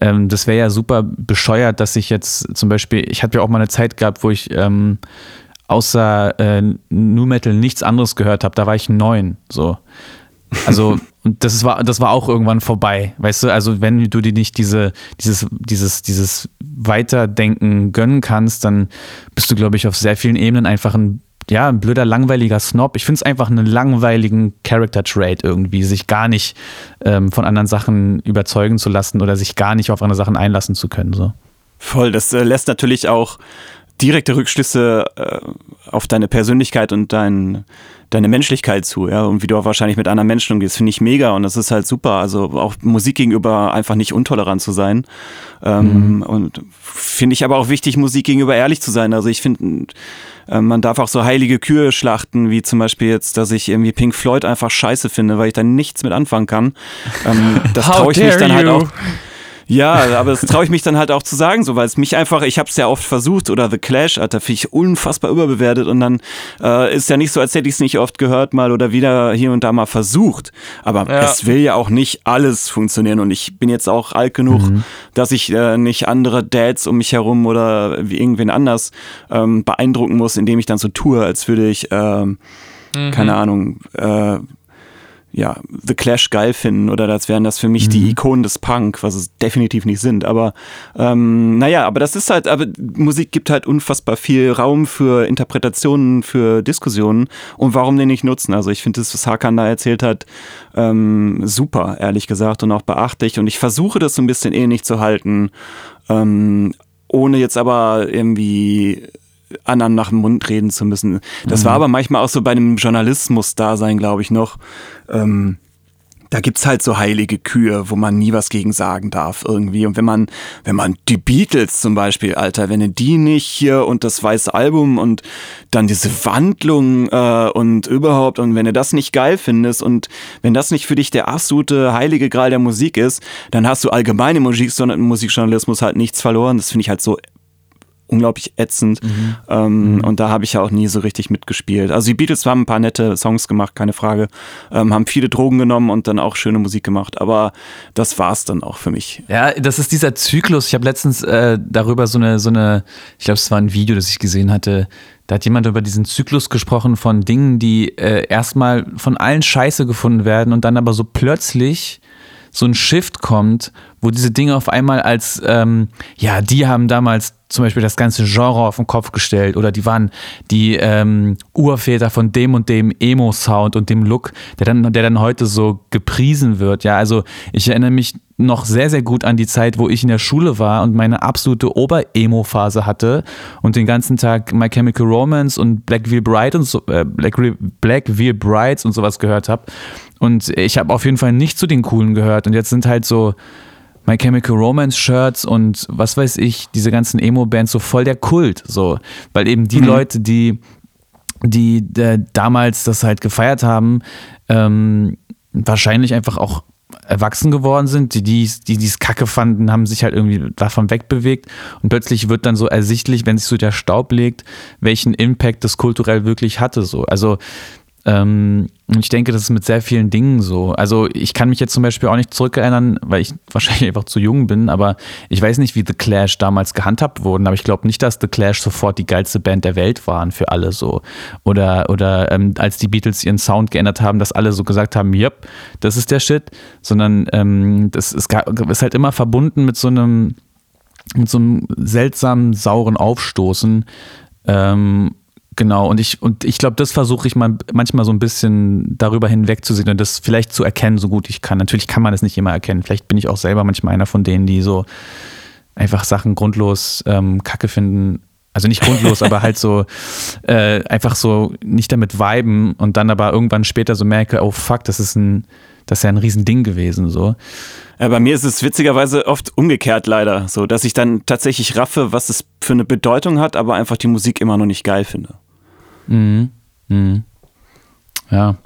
ähm, das wäre ja super bescheuert, dass ich jetzt zum Beispiel, ich hatte ja auch mal eine Zeit gehabt, wo ich ähm, außer äh, Nu Metal nichts anderes gehört habe. Da war ich neun. So. Also, und das war, das war auch irgendwann vorbei. Weißt du, also wenn du dir nicht diese, dieses, dieses, dieses Weiterdenken gönnen kannst, dann bist du, glaube ich, auf sehr vielen Ebenen einfach ein, ja, ein blöder, langweiliger Snob. Ich finde es einfach einen langweiligen Character-Trait irgendwie, sich gar nicht ähm, von anderen Sachen überzeugen zu lassen oder sich gar nicht auf andere Sachen einlassen zu können. So. Voll, das äh, lässt natürlich auch direkte Rückschlüsse äh, auf deine Persönlichkeit und dein, deine Menschlichkeit zu, ja, und wie du auch wahrscheinlich mit anderen Menschen umgehst, finde ich mega und das ist halt super. Also auch Musik gegenüber einfach nicht intolerant zu sein. Ähm, mhm. Und finde ich aber auch wichtig, Musik gegenüber ehrlich zu sein. Also ich finde, äh, man darf auch so heilige Kühe schlachten, wie zum Beispiel jetzt, dass ich irgendwie Pink Floyd einfach scheiße finde, weil ich da nichts mit anfangen kann. Ähm, das traue ich mich dann halt auch. Ja, aber das traue ich mich dann halt auch zu sagen, so weil es mich einfach, ich habe es ja oft versucht oder The Clash, Alter, finde ich unfassbar überbewertet und dann äh, ist ja nicht so, als hätte ich es nicht oft gehört mal oder wieder hier und da mal versucht. Aber ja. es will ja auch nicht alles funktionieren und ich bin jetzt auch alt genug, mhm. dass ich äh, nicht andere Dads um mich herum oder wie irgendwen anders ähm, beeindrucken muss, indem ich dann so tue, als würde ich ähm, Mhm. keine Ahnung, äh, ja, The Clash geil finden oder das wären das für mich mhm. die Ikonen des Punk, was es definitiv nicht sind. Aber ähm, naja, aber das ist halt, aber Musik gibt halt unfassbar viel Raum für Interpretationen, für Diskussionen und warum den nicht nutzen? Also ich finde das, was Hakan da erzählt hat, ähm, super, ehrlich gesagt, und auch beachtlich. Und ich versuche das so ein bisschen ähnlich zu halten, ähm, ohne jetzt aber irgendwie anderen nach dem Mund reden zu müssen. Das mhm. war aber manchmal auch so bei einem Journalismus-Dasein, glaube ich, noch. Ähm, da gibt's halt so heilige Kühe, wo man nie was gegen sagen darf irgendwie. Und wenn man, wenn man die Beatles zum Beispiel, Alter, wenn du die nicht hier und das weiße Album und dann diese Wandlung äh, und überhaupt und wenn du das nicht geil findest und wenn das nicht für dich der absolute heilige Gral der Musik ist, dann hast du allgemeine Musik, Musikjournalismus halt nichts verloren. Das finde ich halt so unglaublich ätzend. Mhm. Ähm, mhm. Und da habe ich ja auch nie so richtig mitgespielt. Also die Beatles haben ein paar nette Songs gemacht, keine Frage. Ähm, haben viele Drogen genommen und dann auch schöne Musik gemacht. Aber das war's dann auch für mich. Ja, das ist dieser Zyklus. Ich habe letztens äh, darüber so eine, so eine, ich glaube, es war ein Video, das ich gesehen hatte. Da hat jemand über diesen Zyklus gesprochen von Dingen, die äh, erstmal von allen scheiße gefunden werden und dann aber so plötzlich so ein Shift kommt, wo diese Dinge auf einmal als, ähm, ja, die haben damals zum Beispiel das ganze Genre auf den Kopf gestellt oder die waren die ähm, Urväter von dem und dem Emo-Sound und dem Look, der dann, der dann heute so gepriesen wird. Ja, also ich erinnere mich noch sehr, sehr gut an die Zeit, wo ich in der Schule war und meine absolute Ober-Emo-Phase hatte und den ganzen Tag My Chemical Romance und Black Veil Bride und so, äh, Black, Black Veil Brides und sowas gehört habe. Und ich habe auf jeden Fall nicht zu den coolen gehört. Und jetzt sind halt so My Chemical Romance Shirts und was weiß ich, diese ganzen Emo-Bands so voll der Kult, so. Weil eben die mhm. Leute, die, die äh, damals das halt gefeiert haben, ähm, wahrscheinlich einfach auch erwachsen geworden sind, die dies, die dies Kacke fanden, haben sich halt irgendwie davon wegbewegt und plötzlich wird dann so ersichtlich, wenn sich so der Staub legt, welchen Impact das kulturell wirklich hatte. So. Also und ich denke, das ist mit sehr vielen Dingen so. Also ich kann mich jetzt zum Beispiel auch nicht zurückerinnern, weil ich wahrscheinlich einfach zu jung bin, aber ich weiß nicht, wie The Clash damals gehandhabt wurden, aber ich glaube nicht, dass The Clash sofort die geilste Band der Welt waren für alle so. Oder, oder ähm, als die Beatles ihren Sound geändert haben, dass alle so gesagt haben, yep, das ist der Shit, sondern ähm, das ist, ist halt immer verbunden mit so einem, mit so einem seltsamen, sauren Aufstoßen. Ähm, Genau, und ich, und ich glaube, das versuche ich mal manchmal so ein bisschen darüber hinwegzusehen und das vielleicht zu erkennen, so gut ich kann. Natürlich kann man das nicht immer erkennen. Vielleicht bin ich auch selber manchmal einer von denen, die so einfach Sachen grundlos ähm, kacke finden. Also nicht grundlos, aber halt so äh, einfach so nicht damit viben und dann aber irgendwann später so merke, oh fuck, das ist ein, das ist ja ein Riesending gewesen. So. Ja, bei mir ist es witzigerweise oft umgekehrt leider, so dass ich dann tatsächlich raffe, was es für eine Bedeutung hat, aber einfach die Musik immer noch nicht geil finde. Mhm. Mhm. Ja.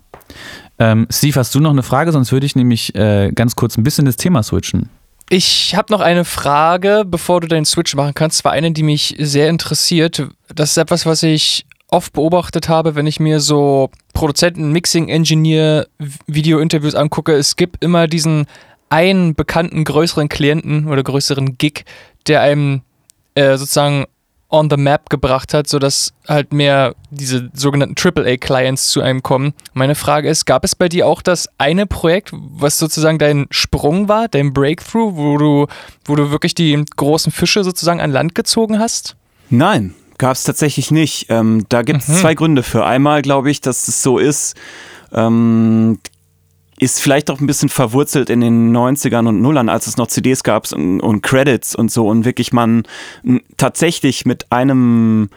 Ähm, Steve, hast du noch eine Frage? Sonst würde ich nämlich äh, ganz kurz ein bisschen das Thema switchen. Ich habe noch eine Frage, bevor du deinen Switch machen kannst. Zwar eine, die mich sehr interessiert. Das ist etwas, was ich oft beobachtet habe, wenn ich mir so Produzenten, Mixing, Engineer, Video-Interviews angucke. Es gibt immer diesen einen bekannten größeren Klienten oder größeren Gig, der einem äh, sozusagen on the map gebracht hat, sodass halt mehr diese sogenannten AAA-Clients zu einem kommen. Meine Frage ist, gab es bei dir auch das eine Projekt, was sozusagen dein Sprung war, dein Breakthrough, wo du, wo du wirklich die großen Fische sozusagen an Land gezogen hast? Nein, gab es tatsächlich nicht. Ähm, da gibt es mhm. zwei Gründe für. Einmal glaube ich, dass es so ist, ähm, ist vielleicht auch ein bisschen verwurzelt in den 90ern und Nullern, als es noch CDs gab und, und Credits und so und wirklich man tatsächlich mit einem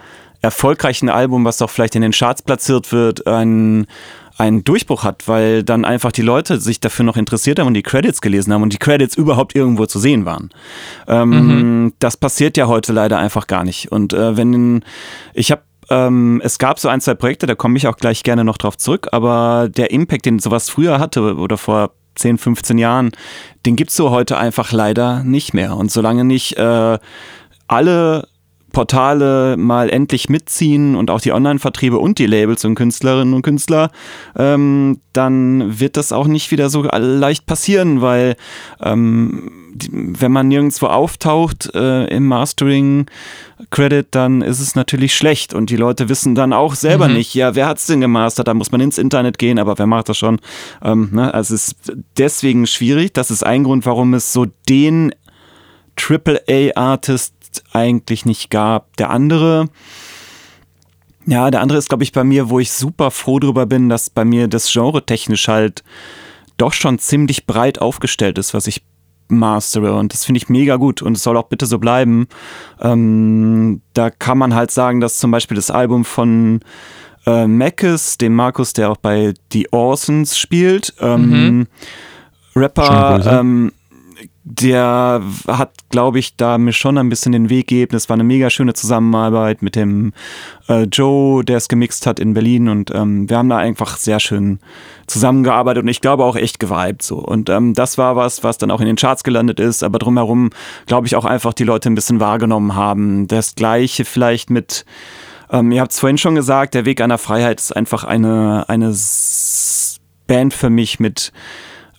erfolgreichen Album, was auch vielleicht in den Charts platziert wird, ein einen Durchbruch hat, weil dann einfach die Leute sich dafür noch interessiert haben und die Credits gelesen haben und die Credits überhaupt irgendwo zu sehen waren. Ähm, mhm. Das passiert ja heute leider einfach gar nicht. Und äh, wenn ich habe ähm, es gab so ein, zwei Projekte, da komme ich auch gleich gerne noch drauf zurück, aber der Impact, den sowas früher hatte oder vor 10, 15 Jahren, den gibt es so heute einfach leider nicht mehr. Und solange nicht äh, alle Portale mal endlich mitziehen und auch die Online-Vertriebe und die Labels und Künstlerinnen und Künstler, ähm, dann wird das auch nicht wieder so leicht passieren, weil ähm, die, wenn man nirgendwo auftaucht äh, im Mastering, Credit, dann ist es natürlich schlecht und die Leute wissen dann auch selber mhm. nicht, ja, wer hat es denn gemastert? Da muss man ins Internet gehen, aber wer macht das schon? Ähm, ne? Also es ist deswegen schwierig. Das ist ein Grund, warum es so den Eigentlich nicht gab. Der andere, ja, der andere ist, glaube ich, bei mir, wo ich super froh drüber bin, dass bei mir das Genre technisch halt doch schon ziemlich breit aufgestellt ist, was ich mastere und das finde ich mega gut und es soll auch bitte so bleiben. Ähm, da kann man halt sagen, dass zum Beispiel das Album von äh, Mackes, dem Markus, der auch bei The Orsons spielt, ähm, mhm. Rapper, ähm, der hat, glaube ich, da mir schon ein bisschen den Weg gegeben. Es war eine mega schöne Zusammenarbeit mit dem äh, Joe, der es gemixt hat in Berlin und ähm, wir haben da einfach sehr schön zusammengearbeitet und ich glaube auch echt geweibt so. Und ähm, das war was, was dann auch in den Charts gelandet ist, aber drumherum glaube ich auch einfach die Leute ein bisschen wahrgenommen haben. Das gleiche vielleicht mit, ähm, ihr habt es vorhin schon gesagt, der Weg einer Freiheit ist einfach eine, eine Band für mich mit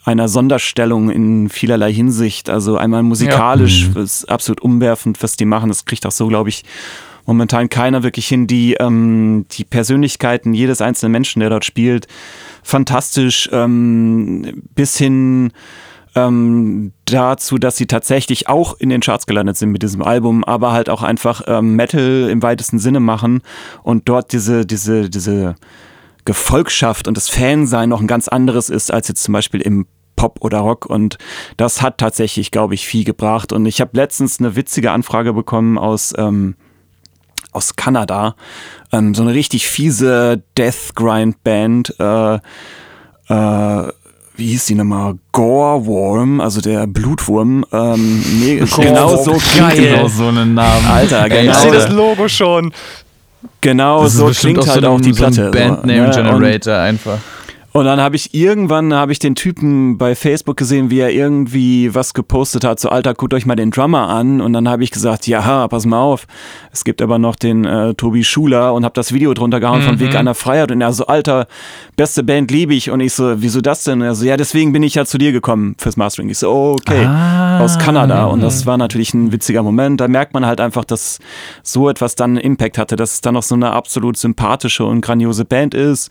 einer Sonderstellung in vielerlei Hinsicht. Also einmal musikalisch, ja. ist absolut umwerfend, was die machen. Das kriegt auch so, glaube ich, momentan keiner wirklich hin. Die, ähm, die Persönlichkeiten jedes einzelnen Menschen, der dort spielt, fantastisch, ähm, bis hin ähm, dazu, dass sie tatsächlich auch in den Charts gelandet sind mit diesem Album, aber halt auch einfach ähm, Metal im weitesten Sinne machen und dort diese, diese, diese Gefolgschaft und das Fansein noch ein ganz anderes ist als jetzt zum Beispiel im Pop oder Rock und das hat tatsächlich, glaube ich, viel gebracht. Und ich habe letztens eine witzige Anfrage bekommen aus, ähm, aus Kanada, ähm, so eine richtig fiese Death Grind Band, äh, äh, wie hieß die nochmal? Gore Worm, also der Blutwurm. Ähm, nee, genau so klingt genau so einen Namen. Alter, genau. Ich sehe das Logo schon. Genau so klingt halt so auch die Platte. So ein Bandname Generator so, einfach. Und dann habe ich irgendwann habe ich den Typen bei Facebook gesehen, wie er irgendwie was gepostet hat, so Alter, guckt euch mal den Drummer an. Und dann habe ich gesagt, ja, pass mal auf. Es gibt aber noch den äh, Tobi Schuler und habe das Video drunter gehauen mhm. von Weg einer Freiheit. Und er so, Alter, beste Band liebe ich. Und ich so, wieso das denn? Und er so, ja, deswegen bin ich ja zu dir gekommen fürs Mastering. Ich so, okay, ah. aus Kanada. Und das war natürlich ein witziger Moment. Da merkt man halt einfach, dass so etwas dann Impact hatte, dass es dann noch so eine absolut sympathische und grandiose Band ist.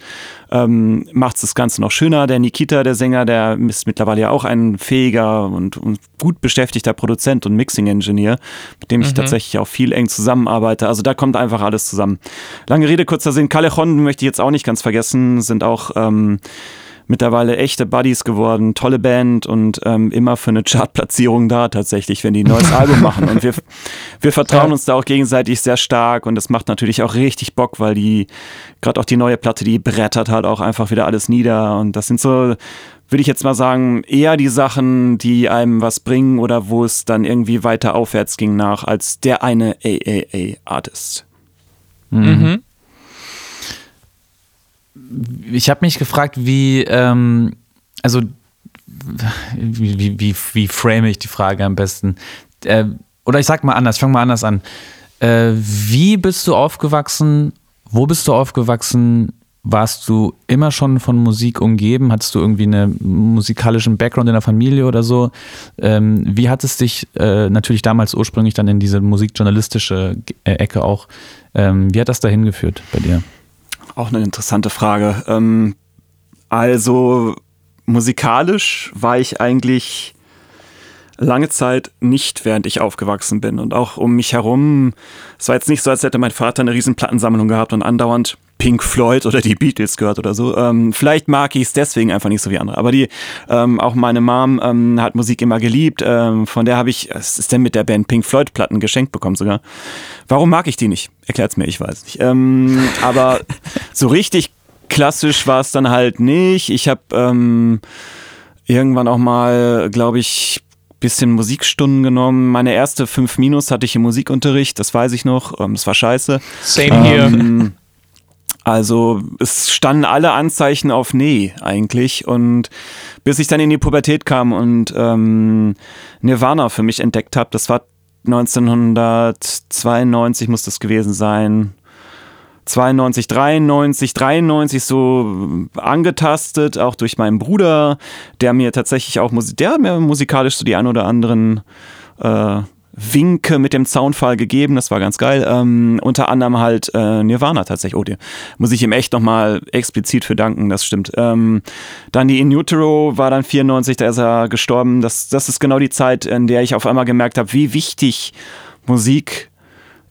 Ähm, Macht es Ganze noch schöner. Der Nikita, der Sänger, der ist mittlerweile ja auch ein fähiger und, und gut beschäftigter Produzent und Mixing-Engineer, mit dem ich mhm. tatsächlich auch viel eng zusammenarbeite. Also da kommt einfach alles zusammen. Lange Rede, kurzer Sinn. Callejon möchte ich jetzt auch nicht ganz vergessen, sind auch ähm, mittlerweile echte Buddies geworden, tolle Band und ähm, immer für eine Chartplatzierung da tatsächlich, wenn die ein neues Album machen. Und wir, wir vertrauen uns da auch gegenseitig sehr stark und das macht natürlich auch richtig Bock, weil die, gerade auch die neue Platte, die brettert halt auch einfach wieder alles nieder. Und das sind so, würde ich jetzt mal sagen, eher die Sachen, die einem was bringen oder wo es dann irgendwie weiter aufwärts ging nach als der eine AAA-Artist. Mhm. Ich habe mich gefragt, wie, ähm, also wie, wie, wie, frame ich die Frage am besten? Äh, oder ich sag mal anders, fang mal anders an. Äh, wie bist du aufgewachsen? Wo bist du aufgewachsen? Warst du immer schon von Musik umgeben? Hattest du irgendwie einen musikalischen Background in der Familie oder so? Ähm, wie hat es dich äh, natürlich damals ursprünglich dann in diese musikjournalistische äh, Ecke auch, ähm, wie hat das dahin geführt bei dir? Auch eine interessante Frage. Ähm, also musikalisch war ich eigentlich lange Zeit nicht, während ich aufgewachsen bin. Und auch um mich herum, es war jetzt nicht so, als hätte mein Vater eine riesen Plattensammlung gehabt und andauernd Pink Floyd oder die Beatles gehört oder so. Ähm, vielleicht mag ich es deswegen einfach nicht so wie andere. Aber die, ähm, auch meine Mom ähm, hat Musik immer geliebt. Ähm, von der habe ich, was ist denn mit der Band Pink Floyd Platten geschenkt bekommen sogar. Warum mag ich die nicht? Erklärt's mir, ich weiß nicht. Ähm, aber so richtig klassisch war es dann halt nicht. Ich habe ähm, irgendwann auch mal, glaube ich, bisschen Musikstunden genommen. Meine erste 5 Minus hatte ich im Musikunterricht, das weiß ich noch. Ähm, das war scheiße. Same here. Also es standen alle Anzeichen auf Nee eigentlich. Und bis ich dann in die Pubertät kam und ähm, Nirvana für mich entdeckt habe, das war 1992 muss das gewesen sein. 92, 93, 93 so angetastet, auch durch meinen Bruder, der mir tatsächlich auch, der hat mir musikalisch so die ein oder anderen äh, Winke mit dem Zaunfall gegeben, das war ganz geil. Ähm, unter anderem halt äh, Nirvana tatsächlich. Oh, die muss ich ihm echt nochmal explizit für danken, das stimmt. Ähm, dann die In Utero war dann 94, da ist er gestorben. Das, das ist genau die Zeit, in der ich auf einmal gemerkt habe, wie wichtig Musik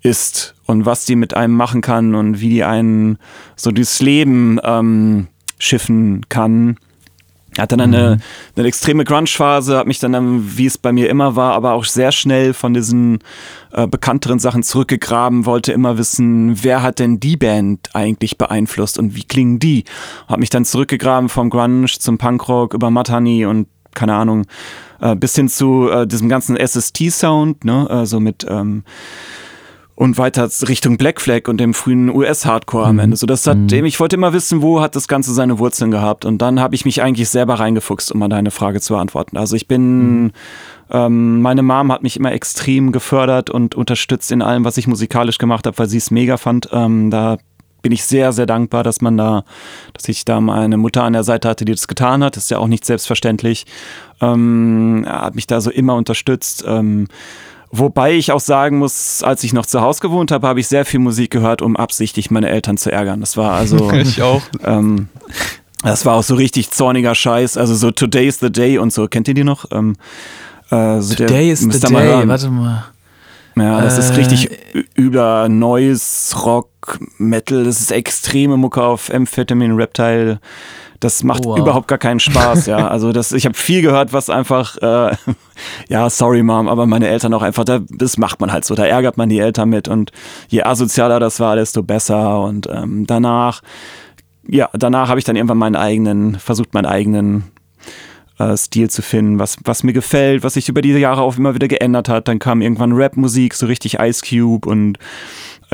ist und was die mit einem machen kann und wie die einen so durchs Leben ähm, schiffen kann. Hatte dann eine, mhm. eine extreme Grunge-Phase, hat mich dann, dann, wie es bei mir immer war, aber auch sehr schnell von diesen äh, bekannteren Sachen zurückgegraben, wollte immer wissen, wer hat denn die Band eigentlich beeinflusst und wie klingen die? Hab mich dann zurückgegraben vom Grunge zum Punkrock über Matani und keine Ahnung, äh, bis hin zu äh, diesem ganzen SST-Sound, ne, äh, so mit ähm, und weiter Richtung Black Flag und dem frühen US-Hardcore am mhm. Ende. So, das hat, mhm. ich wollte immer wissen, wo hat das Ganze seine Wurzeln gehabt. Und dann habe ich mich eigentlich selber reingefuchst, um mal deine Frage zu beantworten. Also ich bin, mhm. ähm, meine Mom hat mich immer extrem gefördert und unterstützt in allem, was ich musikalisch gemacht habe, weil sie es mega fand. Ähm, da bin ich sehr, sehr dankbar, dass man da, dass ich da meine Mutter an der Seite hatte, die das getan hat. Das ist ja auch nicht selbstverständlich. Ähm, er hat mich da so immer unterstützt. Ähm, Wobei ich auch sagen muss, als ich noch zu Hause gewohnt habe, habe ich sehr viel Musik gehört, um absichtlich meine Eltern zu ärgern. Das war also. ich auch. Ähm, das war auch so richtig zorniger Scheiß. Also so Today's the Day und so. Kennt ihr die noch? Ähm, äh, so Today is the Day. Warte mal. Ja, das äh, ist richtig über Noise, Rock, Metal. Das ist extreme Mucke auf Amphetamine, Reptile. Das macht oh, wow. überhaupt gar keinen Spaß, ja. Also das, ich habe viel gehört, was einfach, äh, ja, sorry Mom, aber meine Eltern auch einfach, da, das macht man halt so, da ärgert man die Eltern mit und je asozialer das war, desto besser. Und ähm, danach, ja, danach habe ich dann irgendwann meinen eigenen, versucht meinen eigenen äh, Stil zu finden, was, was mir gefällt, was sich über die Jahre auch immer wieder geändert hat. Dann kam irgendwann Rap-Musik, so richtig Ice Cube und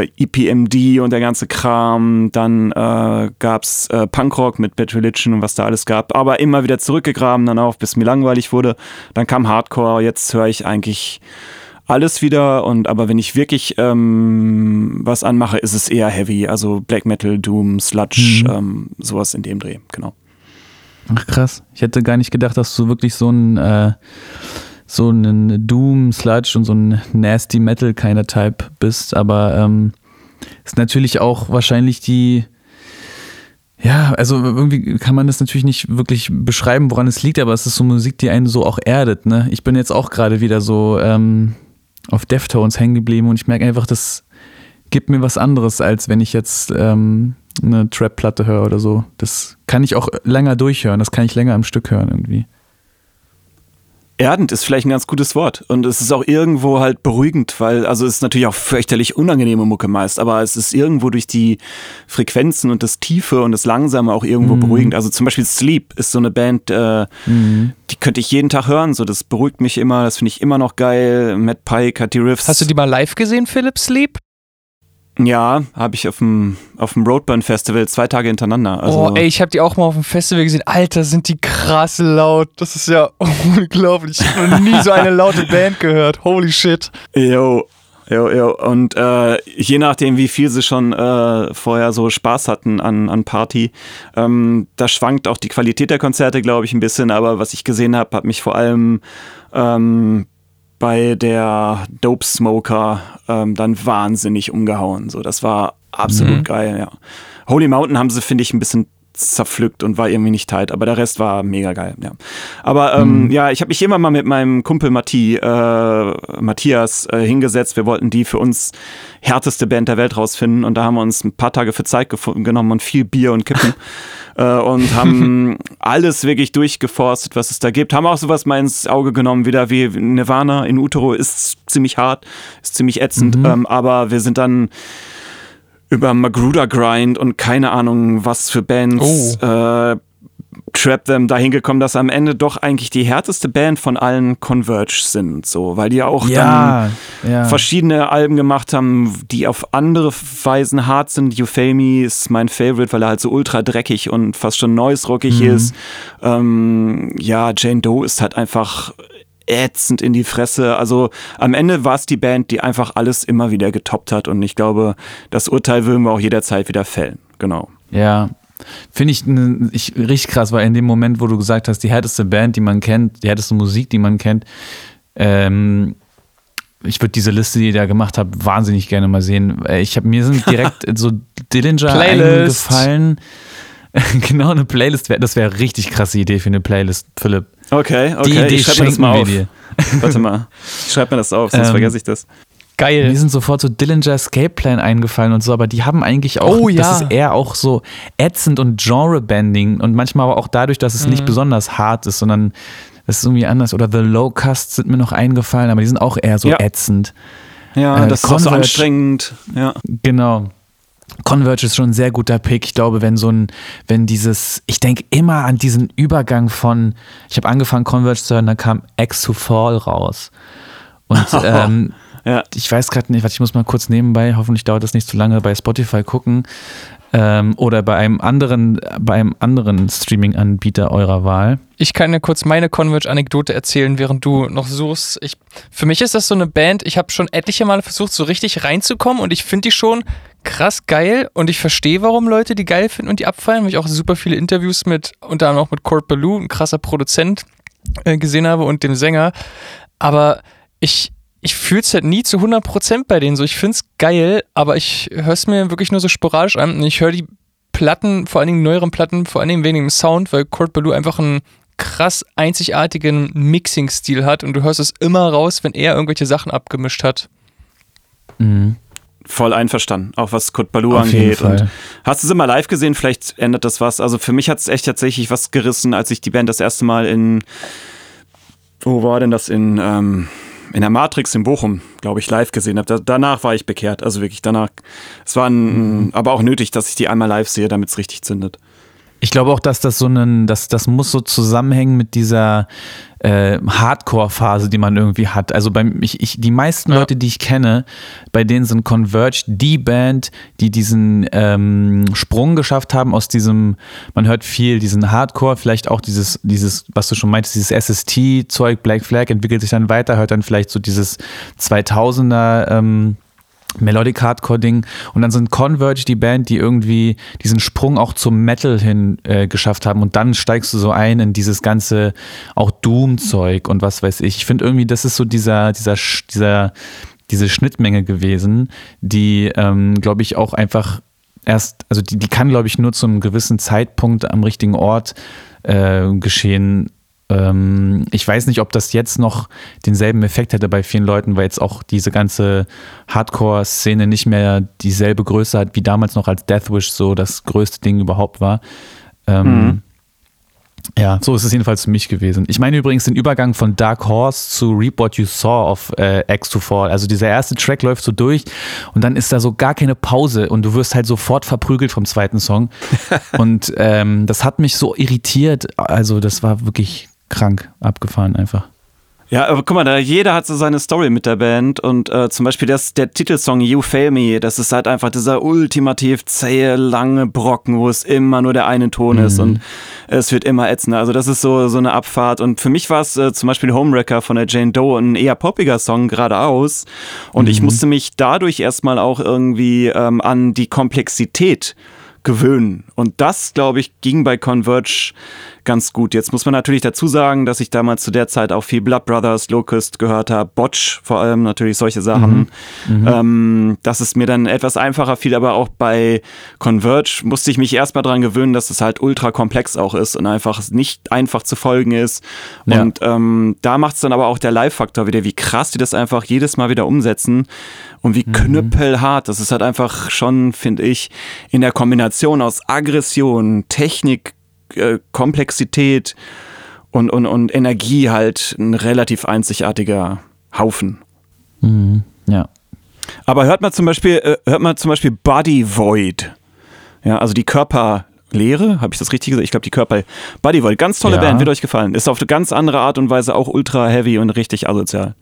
äh, EPMD und der ganze Kram. Dann äh, gab es äh, Punkrock mit Bad Religion und was da alles gab. Aber immer wieder zurückgegraben dann auch, bis mir langweilig wurde. Dann kam Hardcore. Jetzt höre ich eigentlich alles wieder. Und aber wenn ich wirklich ähm, was anmache, ist es eher heavy. Also Black Metal, Doom, Sludge, mhm. ähm, sowas in dem Dreh. Genau. Ach krass. Ich hätte gar nicht gedacht, dass du wirklich so ein äh so ein Doom, Sludge und so ein Nasty Metal kind Type bist, aber ähm, ist natürlich auch wahrscheinlich die, ja, also irgendwie kann man das natürlich nicht wirklich beschreiben, woran es liegt, aber es ist so Musik, die einen so auch erdet, ne? Ich bin jetzt auch gerade wieder so ähm, auf Deftones hängen geblieben und ich merke einfach, das gibt mir was anderes, als wenn ich jetzt ähm, eine Trap-Platte höre oder so. Das kann ich auch länger durchhören, das kann ich länger am Stück hören irgendwie. Erdend ist vielleicht ein ganz gutes Wort. Und es ist auch irgendwo halt beruhigend, weil, also es ist natürlich auch fürchterlich unangenehme Mucke meist, aber es ist irgendwo durch die Frequenzen und das Tiefe und das Langsame auch irgendwo mhm. beruhigend. Also zum Beispiel Sleep ist so eine Band, äh, mhm. die könnte ich jeden Tag hören. So, das beruhigt mich immer, das finde ich immer noch geil. Matt Pike hat die Riffs. Hast du die mal live gesehen, Philip Sleep? Ja, habe ich auf dem, auf dem Roadburn Festival zwei Tage hintereinander. Also oh, ey, ich habe die auch mal auf dem Festival gesehen. Alter, sind die krass laut. Das ist ja unglaublich. Ich habe noch nie so eine laute Band gehört. Holy shit. Yo, jo, jo. Und äh, je nachdem, wie viel sie schon äh, vorher so Spaß hatten an, an Party, ähm, da schwankt auch die Qualität der Konzerte, glaube ich, ein bisschen. Aber was ich gesehen habe, hat mich vor allem ähm, bei der Dope Smoker ähm, dann wahnsinnig umgehauen. So, das war absolut mhm. geil, ja. Holy Mountain haben sie, finde ich, ein bisschen zerpflückt und war irgendwie nicht tight, aber der Rest war mega geil, ja. Aber ähm, mhm. ja, ich habe mich immer mal mit meinem Kumpel Matti, äh, Matthias äh, hingesetzt. Wir wollten die für uns härteste Band der Welt rausfinden und da haben wir uns ein paar Tage für Zeit genommen und viel Bier und Kippen äh, und haben alles wirklich durchgeforstet, was es da gibt. Haben auch sowas mal ins Auge genommen, wieder wie Nirvana in Utero ist ziemlich hart, ist ziemlich ätzend, mhm. ähm, aber wir sind dann über Magruder Grind und keine Ahnung was für Bands, oh. äh, Trap Them dahin gekommen, dass am Ende doch eigentlich die härteste Band von allen Converge sind, so, weil die ja auch ja, dann ja. verschiedene Alben gemacht haben, die auf andere Weisen hart sind. Euphemy ist mein Favorite, weil er halt so ultra dreckig und fast schon noise-rockig mhm. ist. Ähm, ja, Jane Doe ist halt einfach ätzend in die Fresse. Also am Ende war es die Band, die einfach alles immer wieder getoppt hat und ich glaube, das Urteil würden wir auch jederzeit wieder fällen. Genau. Ja, Finde ich, ich richtig krass, weil in dem Moment, wo du gesagt hast, die härteste Band, die man kennt, die härteste Musik, die man kennt, ähm, ich würde diese Liste, die ihr da gemacht habt, wahnsinnig gerne mal sehen. Ich habe mir sind direkt so Dillinger eingefallen. genau, eine Playlist, das wäre richtig krasse Idee für eine Playlist, Philipp. Okay, okay, die Idee ich schreibe mir das mal auf. Warte mal, ich schreibe mir das auf, sonst ähm, vergesse ich das. Geil. Mir sind sofort so Dillinger Escape Plan eingefallen und so, aber die haben eigentlich auch, oh, ja. das ist eher auch so ätzend und Genre-Bending und manchmal aber auch dadurch, dass es mhm. nicht besonders hart ist, sondern das ist irgendwie anders. Oder The Low Cast sind mir noch eingefallen, aber die sind auch eher so ja. ätzend. Ja, äh, das Converge, ist auch so anstrengend. Ja. Genau. Converge ist schon ein sehr guter Pick. Ich glaube, wenn so ein, wenn dieses, ich denke immer an diesen Übergang von, ich habe angefangen Converge zu hören, dann kam X to Fall raus. Und ähm, ja. ich weiß gerade nicht, ich muss mal kurz nebenbei, hoffentlich dauert das nicht zu lange, bei Spotify gucken ähm, oder bei einem anderen, bei einem anderen Streaming-Anbieter eurer Wahl. Ich kann dir kurz meine Converge-Anekdote erzählen, während du noch suchst. Ich, für mich ist das so eine Band, ich habe schon etliche Male versucht, so richtig reinzukommen und ich finde die schon krass geil und ich verstehe, warum Leute die geil finden und die abfallen, weil ich auch super viele Interviews mit, unter anderem auch mit Kurt Ballou, ein krasser Produzent, äh, gesehen habe und dem Sänger. Aber ich, ich fühle es halt nie zu 100% bei denen so. Ich finde es geil, aber ich höre es mir wirklich nur so sporadisch an und ich höre die Platten, vor allen Dingen neueren Platten, vor allen Dingen wegen dem Sound, weil Kurt Ballou einfach einen krass einzigartigen Mixing-Stil hat und du hörst es immer raus, wenn er irgendwelche Sachen abgemischt hat. Mhm. Voll einverstanden, auch was Kurt Baloo Auf angeht. Und hast du es immer live gesehen? Vielleicht ändert das was. Also für mich hat es echt tatsächlich was gerissen, als ich die Band das erste Mal in, wo war denn das? In, ähm, in der Matrix in Bochum, glaube ich, live gesehen habe. Da, danach war ich bekehrt. Also wirklich danach. Es war ein, mhm. aber auch nötig, dass ich die einmal live sehe, damit es richtig zündet. Ich glaube auch, dass das so ein, das, das muss so zusammenhängen mit dieser äh, Hardcore-Phase, die man irgendwie hat. Also beim, ich, ich, die meisten ja. Leute, die ich kenne, bei denen sind Converge die Band, die diesen ähm, Sprung geschafft haben aus diesem, man hört viel, diesen Hardcore, vielleicht auch dieses, dieses, was du schon meintest, dieses SST-Zeug, Black Flag entwickelt sich dann weiter, hört dann vielleicht so dieses 2000er ähm, Melodic Hardcore Ding. Und dann sind Converge die Band, die irgendwie diesen Sprung auch zum Metal hin äh, geschafft haben. Und dann steigst du so ein in dieses ganze auch Doom Zeug und was weiß ich. Ich finde irgendwie, das ist so dieser dieser dieser diese Schnittmenge gewesen, die ähm, glaube ich auch einfach erst, also die, die kann glaube ich nur zum gewissen Zeitpunkt am richtigen Ort äh, geschehen ähm, ich weiß nicht, ob das jetzt noch denselben Effekt hätte bei vielen Leuten, weil jetzt auch diese ganze Hardcore-Szene nicht mehr dieselbe Größe hat wie damals noch als Deathwish so das größte Ding überhaupt war. Ähm, mhm. Ja, so ist es jedenfalls für mich gewesen. Ich meine übrigens den Übergang von Dark Horse zu Reap What You Saw auf äh, X to Fall. Also dieser erste Track läuft so durch und dann ist da so gar keine Pause und du wirst halt sofort verprügelt vom zweiten Song. und ähm, das hat mich so irritiert. Also das war wirklich krank abgefahren einfach. Ja, aber guck mal, da jeder hat so seine Story mit der Band und äh, zum Beispiel das, der Titelsong You Fail Me, das ist halt einfach dieser ultimativ zähe, lange Brocken, wo es immer nur der eine Ton mhm. ist und es wird immer ätzender. Also das ist so, so eine Abfahrt und für mich war es äh, zum Beispiel Homewrecker von der Jane Doe ein eher poppiger Song geradeaus und mhm. ich musste mich dadurch erstmal auch irgendwie ähm, an die Komplexität gewöhnen. Und das, glaube ich, ging bei Converge ganz gut. Jetzt muss man natürlich dazu sagen, dass ich damals zu der Zeit auch viel Blood Brothers, Locust gehört habe, Botch vor allem, natürlich solche Sachen. Mhm. Mhm. Ähm, dass es mir dann etwas einfacher fiel, aber auch bei Converge musste ich mich erstmal daran gewöhnen, dass es halt ultra komplex auch ist und einfach nicht einfach zu folgen ist. Ja. Und ähm, da macht es dann aber auch der Live-Faktor wieder, wie krass die das einfach jedes Mal wieder umsetzen und wie mhm. knüppelhart. Das ist halt einfach schon, finde ich, in der Kombination aus Aggression, Technik, äh, Komplexität und, und, und Energie halt ein relativ einzigartiger Haufen. Mhm, ja. Aber hört mal zum Beispiel, äh, hört mal zum Beispiel Body Void. Ja, also die Körperleere, habe ich das richtig gesagt? Ich glaube, die Körper. Body Void, ganz tolle ja. Band, wird euch gefallen. Ist auf eine ganz andere Art und Weise auch ultra heavy und richtig asozial.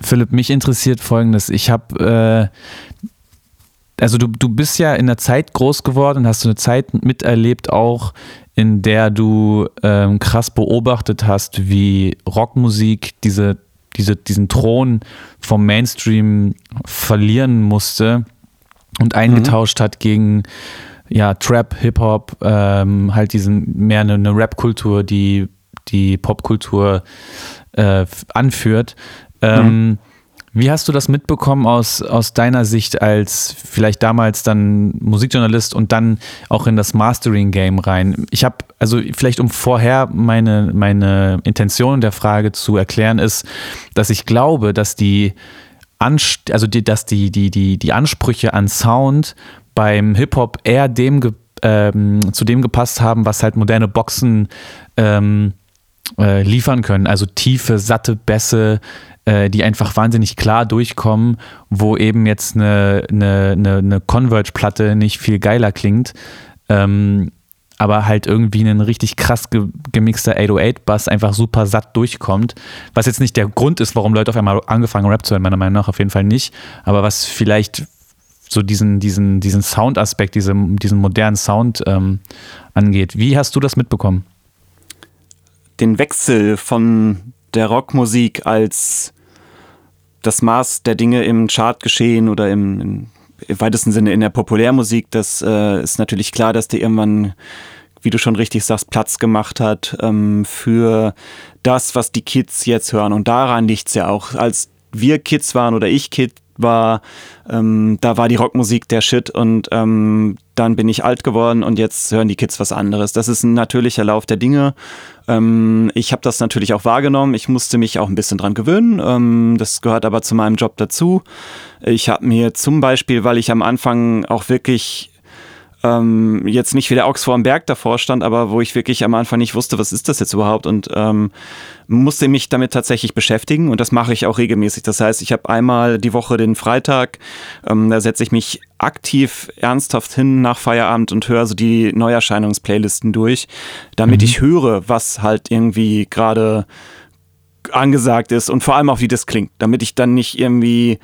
Philipp, mich interessiert folgendes. Ich habe äh, also du, du bist ja in der Zeit groß geworden, hast du eine Zeit miterlebt auch, in der du ähm, krass beobachtet hast, wie Rockmusik diese, diese, diesen Thron vom Mainstream verlieren musste und eingetauscht mhm. hat gegen ja, Trap, Hip-Hop, ähm, halt diesen mehr eine, eine Rap-Kultur, die die Popkultur äh, anführt. Ähm, mhm. Wie hast du das mitbekommen aus, aus deiner Sicht als vielleicht damals dann Musikjournalist und dann auch in das Mastering-Game rein? Ich habe, also vielleicht um vorher meine, meine Intention der Frage zu erklären, ist, dass ich glaube, dass die, Anst also die, dass die, die, die, die Ansprüche an Sound beim Hip-Hop eher dem ähm, zu dem gepasst haben, was halt moderne Boxen ähm, äh, liefern können. Also tiefe, satte Bässe, äh, die einfach wahnsinnig klar durchkommen, wo eben jetzt eine, eine, eine, eine Converge-Platte nicht viel geiler klingt. Ähm, aber halt irgendwie ein richtig krass ge gemixter 808-Bass einfach super satt durchkommt. Was jetzt nicht der Grund ist, warum Leute auf einmal angefangen Rap zu hören, meiner Meinung nach auf jeden Fall nicht. Aber was vielleicht so diesen, diesen, diesen Sound-Aspekt, diesen, diesen modernen Sound ähm, angeht. Wie hast du das mitbekommen? Den Wechsel von der Rockmusik als das Maß der Dinge im Chart geschehen oder im, im, weitesten Sinne in der Populärmusik, das äh, ist natürlich klar, dass der irgendwann, wie du schon richtig sagst, Platz gemacht hat ähm, für das, was die Kids jetzt hören. Und daran liegt es ja auch. Als wir Kids waren oder ich Kid war, ähm, da war die Rockmusik der Shit und ähm, dann bin ich alt geworden und jetzt hören die Kids was anderes. Das ist ein natürlicher Lauf der Dinge. Ähm, ich habe das natürlich auch wahrgenommen. Ich musste mich auch ein bisschen dran gewöhnen. Ähm, das gehört aber zu meinem Job dazu. Ich habe mir zum Beispiel, weil ich am Anfang auch wirklich ähm, jetzt nicht wie der Ochs vor dem Berg davor stand, aber wo ich wirklich am Anfang nicht wusste, was ist das jetzt überhaupt und ähm, musste mich damit tatsächlich beschäftigen und das mache ich auch regelmäßig. Das heißt, ich habe einmal die Woche den Freitag, ähm, da setze ich mich aktiv ernsthaft hin nach Feierabend und höre so die Neuerscheinungsplaylisten durch, damit mhm. ich höre, was halt irgendwie gerade angesagt ist und vor allem auch, wie das klingt, damit ich dann nicht irgendwie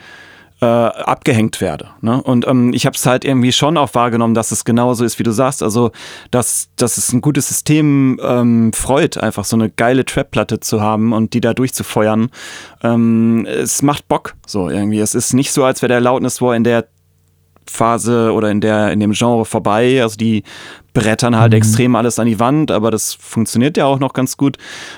äh, abgehängt werde. Ne? Und ähm, ich habe es halt irgendwie schon auch wahrgenommen, dass es genauso ist, wie du sagst. Also, dass, dass es ein gutes System ähm, freut, einfach so eine geile Trap-Platte zu haben und die da durchzufeuern. Ähm, es macht Bock, so irgendwie. Es ist nicht so, als wäre der Loudness War in der Phase oder in der in dem Genre vorbei. Also die brettern halt mhm. extrem alles an die Wand, aber das funktioniert ja auch noch ganz gut.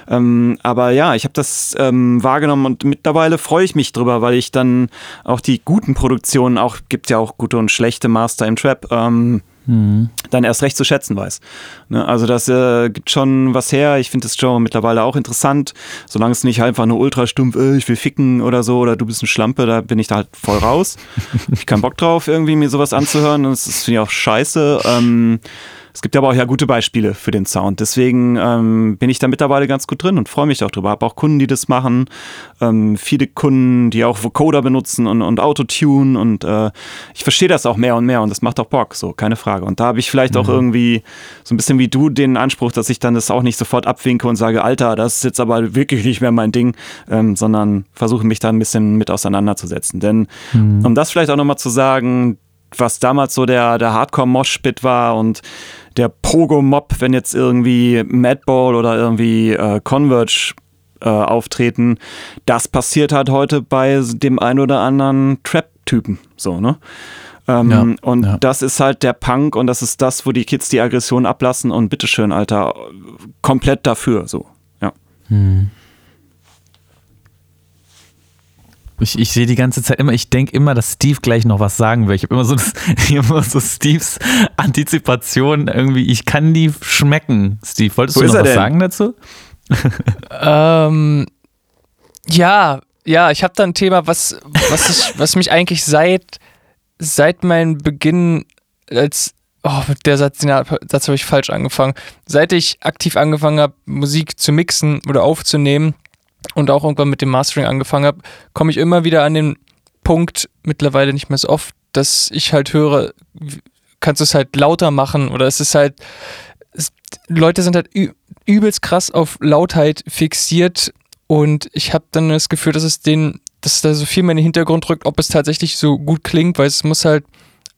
Ähm, aber ja, ich habe das ähm, wahrgenommen und mittlerweile freue ich mich drüber, weil ich dann auch die guten Produktionen, auch gibt ja auch gute und schlechte Master im Trap, ähm, mhm. dann erst recht zu schätzen weiß. Ne? Also das äh, gibt schon was her. Ich finde das Genre mittlerweile auch interessant, solange es nicht einfach nur ultra stumpf, äh, ich will ficken oder so oder du bist eine Schlampe, da bin ich da halt voll raus. ich keinen Bock drauf, irgendwie mir sowas anzuhören. Das finde ich auch scheiße. Ähm, es gibt aber auch ja gute Beispiele für den Sound. Deswegen ähm, bin ich da mittlerweile ganz gut drin und freue mich auch drüber. Habe auch Kunden, die das machen. Ähm, viele Kunden, die auch Vocoder benutzen und, und Autotune und äh, ich verstehe das auch mehr und mehr und das macht auch Bock, so, keine Frage. Und da habe ich vielleicht mhm. auch irgendwie so ein bisschen wie du den Anspruch, dass ich dann das auch nicht sofort abwinke und sage, Alter, das ist jetzt aber wirklich nicht mehr mein Ding, ähm, sondern versuche mich da ein bisschen mit auseinanderzusetzen. Denn mhm. um das vielleicht auch nochmal zu sagen, was damals so der, der Hardcore-Mosh-Spit war und der Pogo-Mob, wenn jetzt irgendwie Madball oder irgendwie äh, Converge äh, auftreten, das passiert halt heute bei dem ein oder anderen Trap-Typen. So, ne? Ähm, ja, und ja. das ist halt der Punk und das ist das, wo die Kids die Aggression ablassen und bitteschön, Alter, komplett dafür, so, ja. Hm. Ich, ich sehe die ganze Zeit immer, ich denke immer, dass Steve gleich noch was sagen will. Ich habe immer so, das, immer so Steves Antizipation irgendwie, ich kann die schmecken. Steve, wolltest Wo du noch was denn? sagen dazu? ähm, ja, ja, ich habe da ein Thema, was, was, ich, was mich eigentlich seit, seit meinem Beginn als Oh, der Satz, den Satz habe ich falsch angefangen. Seit ich aktiv angefangen habe, Musik zu mixen oder aufzunehmen, und auch irgendwann mit dem Mastering angefangen habe, komme ich immer wieder an den Punkt, mittlerweile nicht mehr so oft, dass ich halt höre, kannst du es halt lauter machen oder es ist halt, es, Leute sind halt übelst krass auf Lautheit fixiert und ich habe dann das Gefühl, dass es den, dass da so viel mehr in den Hintergrund rückt, ob es tatsächlich so gut klingt, weil es muss halt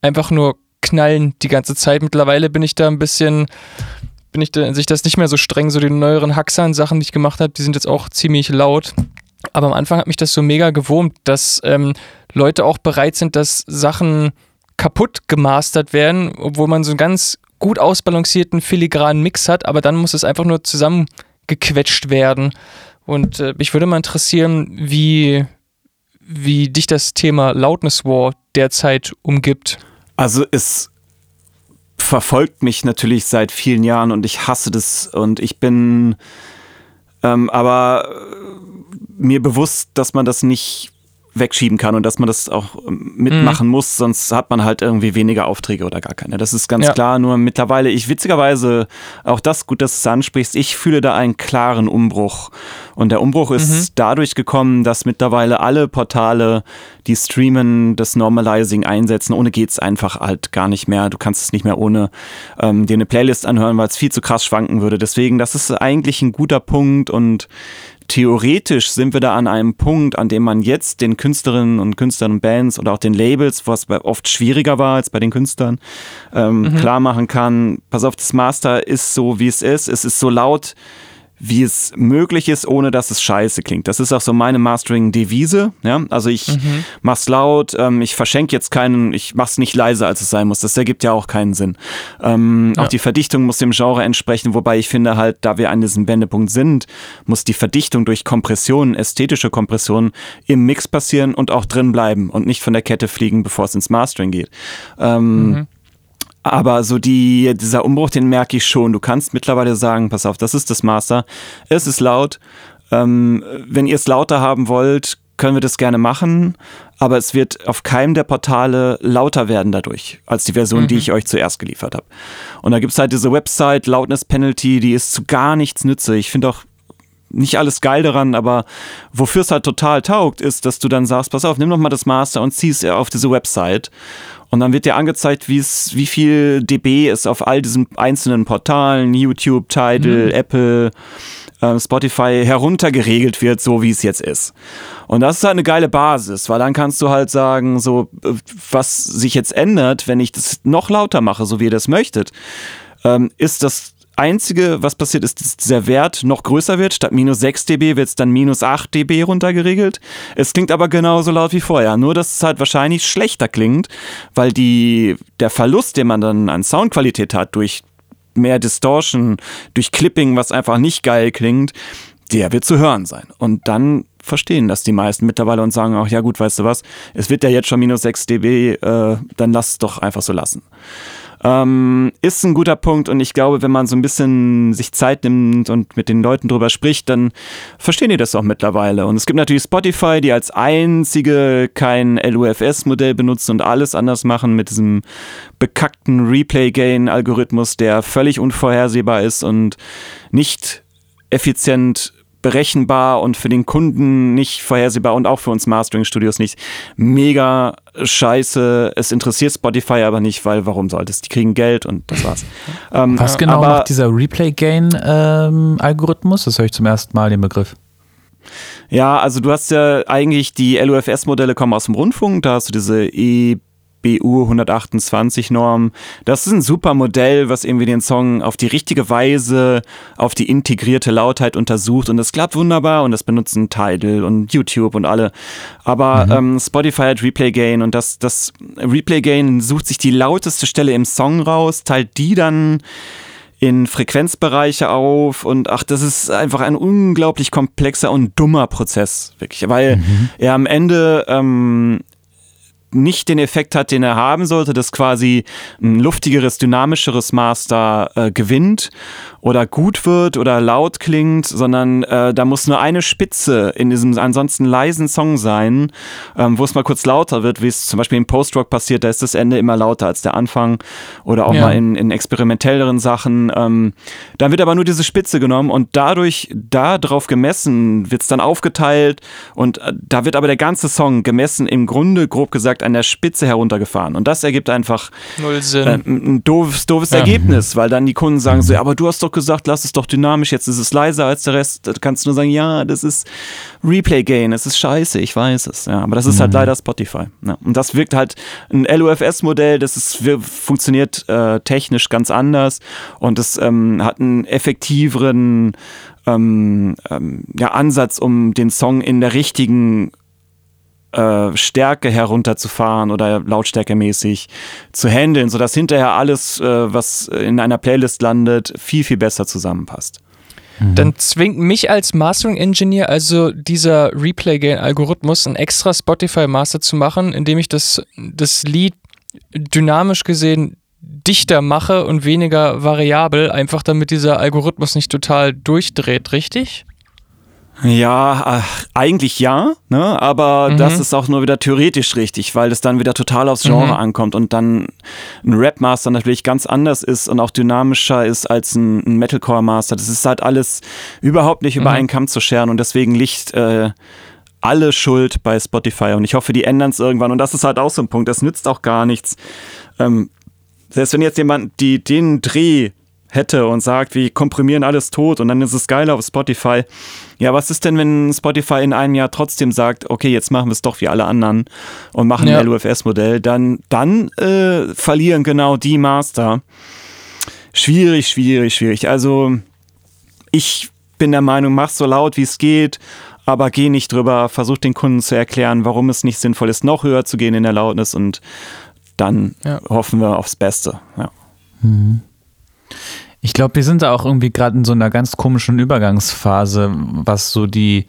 einfach nur knallen die ganze Zeit. Mittlerweile bin ich da ein bisschen bin ich sich das nicht mehr so streng. So die neueren Haxan-Sachen, die ich gemacht habe, die sind jetzt auch ziemlich laut. Aber am Anfang hat mich das so mega gewurmt, dass ähm, Leute auch bereit sind, dass Sachen kaputt gemastert werden, obwohl man so einen ganz gut ausbalancierten, filigranen Mix hat, aber dann muss es einfach nur zusammengequetscht werden. Und äh, mich würde mal interessieren, wie, wie dich das Thema Loudness War derzeit umgibt. Also es verfolgt mich natürlich seit vielen Jahren und ich hasse das und ich bin ähm, aber mir bewusst, dass man das nicht wegschieben kann und dass man das auch ähm, mitmachen mhm. muss, sonst hat man halt irgendwie weniger Aufträge oder gar keine. Das ist ganz ja. klar. Nur mittlerweile, ich witzigerweise, auch das gut, dass du es ansprichst, ich fühle da einen klaren Umbruch. Und der Umbruch ist mhm. dadurch gekommen, dass mittlerweile alle Portale, die streamen, das Normalizing einsetzen. Ohne geht's einfach halt gar nicht mehr. Du kannst es nicht mehr ohne ähm, dir eine Playlist anhören, weil es viel zu krass schwanken würde. Deswegen, das ist eigentlich ein guter Punkt und theoretisch sind wir da an einem Punkt, an dem man jetzt den Künstlerinnen und Künstlern und Bands oder auch den Labels, was oft schwieriger war als bei den Künstlern, ähm, mhm. klar machen kann, pass auf, das Master ist so, wie es ist, es ist so laut, wie es möglich ist, ohne dass es scheiße klingt. Das ist auch so meine Mastering-Devise. Ja? Also ich mhm. mach's laut, ähm, ich verschenke jetzt keinen, ich mach's nicht leiser, als es sein muss. Das ergibt ja auch keinen Sinn. Ähm, ja. Auch die Verdichtung muss dem Genre entsprechen, wobei ich finde halt, da wir an diesem Wendepunkt sind, muss die Verdichtung durch Kompression, ästhetische Kompression im Mix passieren und auch drin bleiben und nicht von der Kette fliegen, bevor es ins Mastering geht. Ähm, mhm. Aber so die, dieser Umbruch, den merke ich schon. Du kannst mittlerweile sagen, pass auf, das ist das Master. Es ist laut. Ähm, wenn ihr es lauter haben wollt, können wir das gerne machen, aber es wird auf keinem der Portale lauter werden dadurch, als die Version, mhm. die ich euch zuerst geliefert habe. Und da gibt es halt diese Website Loudness Penalty, die ist zu gar nichts nütze. Ich finde auch nicht alles geil daran, aber wofür es halt total taugt, ist, dass du dann sagst, pass auf, nimm doch mal das Master und zieh es auf diese Website und dann wird dir angezeigt, wie es, wie viel dB es auf all diesen einzelnen Portalen, YouTube, Tidal, mhm. Apple, äh, Spotify heruntergeregelt wird, so wie es jetzt ist. Und das ist halt eine geile Basis, weil dann kannst du halt sagen, so, äh, was sich jetzt ändert, wenn ich das noch lauter mache, so wie ihr das möchtet, ähm, ist das Einzige, was passiert, ist, dass dieser Wert noch größer wird. Statt minus 6 dB wird es dann minus 8 dB runtergeregelt. Es klingt aber genauso laut wie vorher. Nur, dass es halt wahrscheinlich schlechter klingt, weil die, der Verlust, den man dann an Soundqualität hat, durch mehr Distortion, durch Clipping, was einfach nicht geil klingt, der wird zu hören sein. Und dann verstehen das die meisten mittlerweile und sagen auch, ja gut, weißt du was, es wird ja jetzt schon minus 6 dB, äh, dann lass es doch einfach so lassen. Ähm, ist ein guter Punkt und ich glaube, wenn man so ein bisschen sich Zeit nimmt und mit den Leuten drüber spricht, dann verstehen die das auch mittlerweile. Und es gibt natürlich Spotify, die als einzige kein LUFS-Modell benutzen und alles anders machen mit diesem bekackten Replay-Gain-Algorithmus, der völlig unvorhersehbar ist und nicht effizient berechenbar und für den Kunden nicht vorhersehbar und auch für uns Mastering-Studios nicht. Mega scheiße. Es interessiert Spotify aber nicht, weil warum sollte es? Die kriegen Geld und das war's. Ähm, Was genau aber, macht dieser Replay-Gain-Algorithmus? Ähm, das höre ich zum ersten Mal den Begriff. Ja, also du hast ja eigentlich die LUFS-Modelle kommen aus dem Rundfunk, da hast du diese E BU 128 Norm. Das ist ein super Modell, was irgendwie den Song auf die richtige Weise, auf die integrierte Lautheit untersucht und das klappt wunderbar und das benutzen Tidal und YouTube und alle. Aber mhm. ähm, Spotify hat Replay Gain und das, das Replay Gain sucht sich die lauteste Stelle im Song raus, teilt die dann in Frequenzbereiche auf und ach, das ist einfach ein unglaublich komplexer und dummer Prozess, wirklich, weil mhm. er am Ende ähm, nicht den Effekt hat, den er haben sollte, dass quasi ein luftigeres, dynamischeres Master äh, gewinnt oder gut wird oder laut klingt, sondern äh, da muss nur eine Spitze in diesem ansonsten leisen Song sein, ähm, wo es mal kurz lauter wird, wie es zum Beispiel im Post-Rock passiert, da ist das Ende immer lauter als der Anfang oder auch ja. mal in, in experimentelleren Sachen. Ähm, dann wird aber nur diese Spitze genommen und dadurch, da drauf gemessen, wird es dann aufgeteilt und äh, da wird aber der ganze Song gemessen, im Grunde grob gesagt an der Spitze heruntergefahren und das ergibt einfach Null Sinn. Äh, ein doofes, doofes ja. Ergebnis, weil dann die Kunden sagen so, ja, aber du hast doch gesagt, lass es doch dynamisch, jetzt ist es leiser als der Rest. Da kannst du nur sagen, ja, das ist Replay Gain, es ist scheiße, ich weiß es. Ja, aber das ist halt mhm. halt leider Spotify. Ja. Und das wirkt halt ein LUFS-Modell, das ist, funktioniert äh, technisch ganz anders und es ähm, hat einen effektiveren ähm, ähm, ja, Ansatz, um den Song in der richtigen äh, Stärke herunterzufahren oder lautstärkemäßig zu handeln, sodass hinterher alles, äh, was in einer Playlist landet, viel, viel besser zusammenpasst. Mhm. Dann zwingt mich als Mastering Engineer also dieser Replay-Gain-Algorithmus ein extra Spotify-Master zu machen, indem ich das, das Lied dynamisch gesehen dichter mache und weniger variabel, einfach damit dieser Algorithmus nicht total durchdreht, richtig? Ja, eigentlich ja, ne? aber mhm. das ist auch nur wieder theoretisch richtig, weil es dann wieder total aufs Genre mhm. ankommt und dann ein Rap-Master natürlich ganz anders ist und auch dynamischer ist als ein, ein Metalcore-Master. Das ist halt alles überhaupt nicht über mhm. einen Kamm zu scheren und deswegen liegt äh, alle Schuld bei Spotify und ich hoffe, die ändern es irgendwann und das ist halt auch so ein Punkt, das nützt auch gar nichts. Ähm, selbst wenn jetzt jemand die, den Dreh hätte und sagt, wir komprimieren alles tot und dann ist es geil auf Spotify. Ja, was ist denn, wenn Spotify in einem Jahr trotzdem sagt, okay, jetzt machen wir es doch wie alle anderen und machen ja. ein LUFS-Modell, dann, dann äh, verlieren genau die Master. Schwierig, schwierig, schwierig. Also ich bin der Meinung, mach so laut, wie es geht, aber geh nicht drüber, versuch den Kunden zu erklären, warum es nicht sinnvoll ist, noch höher zu gehen in der Lautnis und dann ja. hoffen wir aufs Beste. Ja. Mhm. Ich glaube, wir sind da auch irgendwie gerade in so einer ganz komischen Übergangsphase, was so die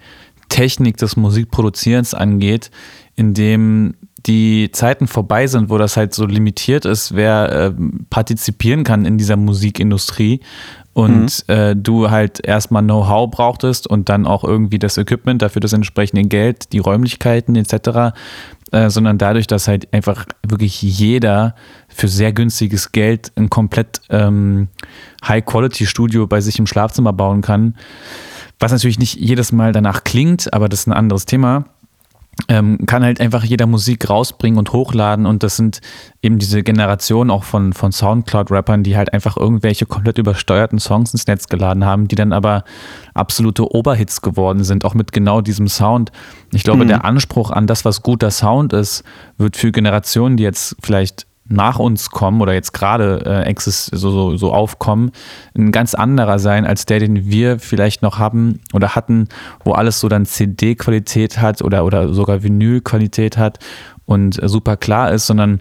Technik des Musikproduzierens angeht, in dem die Zeiten vorbei sind, wo das halt so limitiert ist, wer äh, partizipieren kann in dieser Musikindustrie und mhm. äh, du halt erstmal Know-how brauchtest und dann auch irgendwie das Equipment, dafür das entsprechende Geld, die Räumlichkeiten etc., äh, sondern dadurch, dass halt einfach wirklich jeder für sehr günstiges Geld ein komplett ähm, High-Quality-Studio bei sich im Schlafzimmer bauen kann. Was natürlich nicht jedes Mal danach klingt, aber das ist ein anderes Thema ähm, kann halt einfach jeder Musik rausbringen und hochladen und das sind eben diese Generation auch von, von Soundcloud-Rappern, die halt einfach irgendwelche komplett übersteuerten Songs ins Netz geladen haben, die dann aber absolute Oberhits geworden sind, auch mit genau diesem Sound. Ich glaube, mhm. der Anspruch an das, was guter Sound ist, wird für Generationen, die jetzt vielleicht nach uns kommen oder jetzt gerade äh, so, so, so aufkommen, ein ganz anderer sein als der, den wir vielleicht noch haben oder hatten, wo alles so dann CD-Qualität hat oder, oder sogar Vinyl-Qualität hat und äh, super klar ist, sondern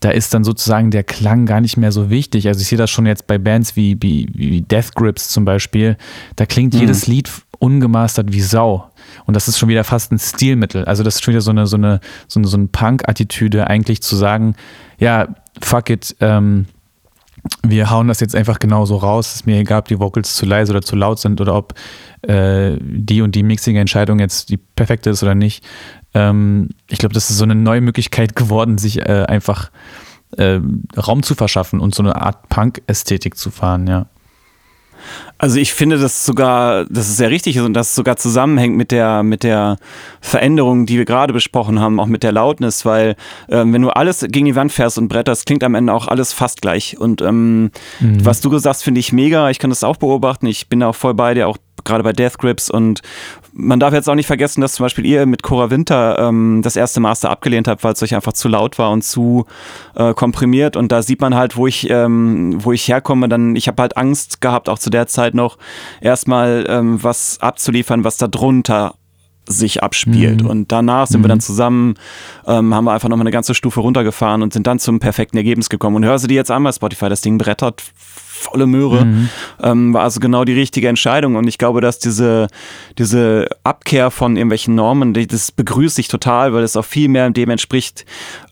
da ist dann sozusagen der Klang gar nicht mehr so wichtig. Also ich sehe das schon jetzt bei Bands wie, wie, wie Death Grips zum Beispiel. Da klingt mhm. jedes Lied ungemastert wie Sau. Und das ist schon wieder fast ein Stilmittel. Also das ist schon wieder so eine, so eine, so eine, so eine Punk-Attitüde, eigentlich zu sagen, ja, fuck it, ähm, wir hauen das jetzt einfach genauso raus. Ist mir egal, ob die Vocals zu leise oder zu laut sind oder ob äh, die und die Mixing-Entscheidung jetzt die perfekte ist oder nicht. Ähm, ich glaube, das ist so eine neue Möglichkeit geworden, sich äh, einfach äh, Raum zu verschaffen und so eine Art Punk-Ästhetik zu fahren, ja. Also ich finde das sogar, dass es sehr richtig ist und dass es sogar zusammenhängt mit der, mit der Veränderung, die wir gerade besprochen haben, auch mit der Lautness, weil ähm, wenn du alles gegen die Wand fährst und bretterst, klingt am Ende auch alles fast gleich. Und ähm, mhm. was du gesagt hast, finde ich mega. Ich kann das auch beobachten. Ich bin auch voll bei dir, auch gerade bei Death Grips und man darf jetzt auch nicht vergessen, dass zum Beispiel ihr mit Cora Winter ähm, das erste Master abgelehnt habt, weil es euch einfach zu laut war und zu äh, komprimiert. Und da sieht man halt, wo ich, ähm, wo ich herkomme. Dann, ich habe halt Angst gehabt, auch zu der Zeit noch, erstmal ähm, was abzuliefern, was da drunter sich abspielt. Mhm. Und danach sind mhm. wir dann zusammen, ähm, haben wir einfach nochmal eine ganze Stufe runtergefahren und sind dann zum perfekten Ergebnis gekommen. Und hör sie dir jetzt an bei Spotify, das Ding brettert volle Möhre. Mhm. Ähm, war also genau die richtige Entscheidung. Und ich glaube, dass diese, diese Abkehr von irgendwelchen Normen, das begrüße ich total, weil es auch viel mehr dem entspricht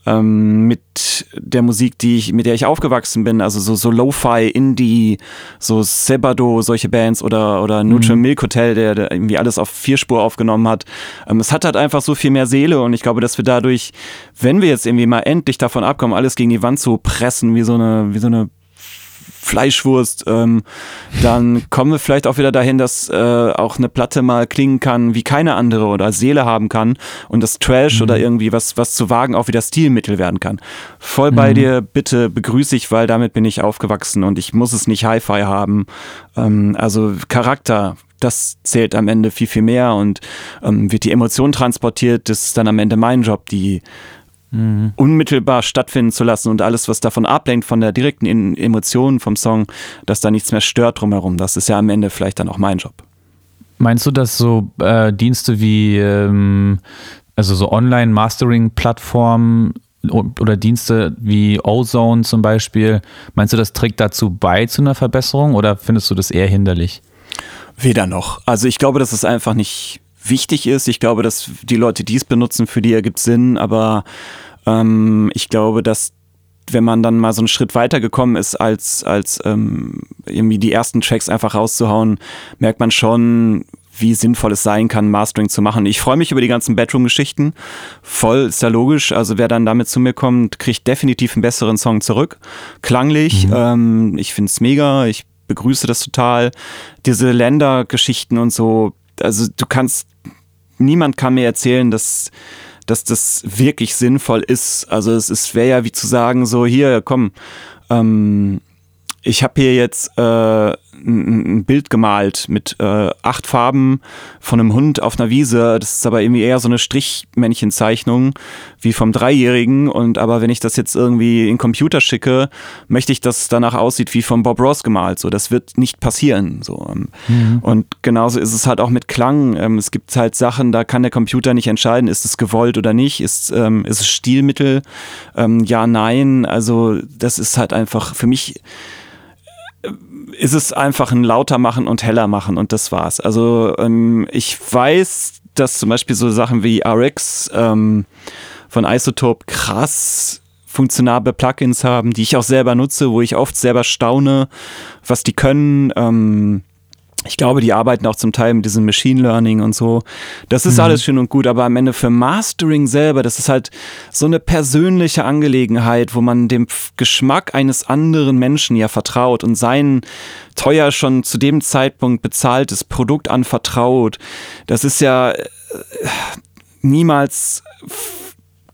ähm, mit der Musik, die ich, mit der ich aufgewachsen bin. Also so, so Lo-Fi, Indie, so Sebado, solche Bands oder, oder Neutral mhm. Milk Hotel, der, der, irgendwie alles auf Vierspur aufgenommen hat. Ähm, es hat halt einfach so viel mehr Seele und ich glaube, dass wir dadurch, wenn wir jetzt irgendwie mal endlich davon abkommen, alles gegen die Wand zu pressen, wie so eine, wie so eine Fleischwurst, ähm, dann kommen wir vielleicht auch wieder dahin, dass äh, auch eine Platte mal klingen kann wie keine andere oder Seele haben kann und das Trash mhm. oder irgendwie was, was zu wagen auch wieder Stilmittel werden kann. Voll bei mhm. dir, bitte begrüße ich, weil damit bin ich aufgewachsen und ich muss es nicht Hi-Fi haben. Ähm, also Charakter, das zählt am Ende viel, viel mehr und ähm, wird die Emotion transportiert, das ist dann am Ende mein Job, die mhm. unmittelbar stattfinden zu lassen und alles, was davon ablenkt, von der direkten Emotion vom Song, dass da nichts mehr stört drumherum. Das ist ja am Ende vielleicht dann auch mein Job. Meinst du, dass so äh, Dienste wie, ähm, also so Online-Mastering-Plattformen oder Dienste wie Ozone zum Beispiel, meinst du, das trägt dazu bei zu einer Verbesserung oder findest du das eher hinderlich? Weder noch. Also ich glaube, dass es einfach nicht wichtig ist. Ich glaube, dass die Leute, die es benutzen, für die ergibt Sinn, aber ähm, ich glaube, dass wenn man dann mal so einen Schritt weiter gekommen ist, als, als ähm, irgendwie die ersten Tracks einfach rauszuhauen, merkt man schon, wie sinnvoll es sein kann, Mastering zu machen. Ich freue mich über die ganzen Bedroom-Geschichten. Voll ist ja logisch. Also wer dann damit zu mir kommt, kriegt definitiv einen besseren Song zurück. Klanglich, mhm. ähm, ich finde es mega. Ich begrüße das total. Diese Ländergeschichten und so, also du kannst, niemand kann mir erzählen, dass, dass das wirklich sinnvoll ist. Also es, es wäre ja wie zu sagen, so hier, komm, ähm, ich habe hier jetzt äh, ein, Bild gemalt mit äh, acht Farben von einem Hund auf einer Wiese. Das ist aber irgendwie eher so eine Strichmännchenzeichnung wie vom Dreijährigen. Und aber wenn ich das jetzt irgendwie in Computer schicke, möchte ich, dass es danach aussieht wie von Bob Ross gemalt. So, das wird nicht passieren. So. Ähm. Mhm. Und genauso ist es halt auch mit Klang. Ähm, es gibt halt Sachen, da kann der Computer nicht entscheiden, ist es gewollt oder nicht, ist, ähm, ist es Stilmittel, ähm, ja, nein. Also das ist halt einfach für mich ist es einfach ein lauter machen und heller machen und das war's. Also ähm, ich weiß, dass zum Beispiel so Sachen wie RX ähm, von Isotope krass funktionable Plugins haben, die ich auch selber nutze, wo ich oft selber staune, was die können. Ähm, ich glaube, die arbeiten auch zum Teil mit diesem Machine Learning und so. Das ist mhm. alles schön und gut, aber am Ende für Mastering selber, das ist halt so eine persönliche Angelegenheit, wo man dem Geschmack eines anderen Menschen ja vertraut und sein teuer schon zu dem Zeitpunkt bezahltes Produkt anvertraut. Das ist ja äh, niemals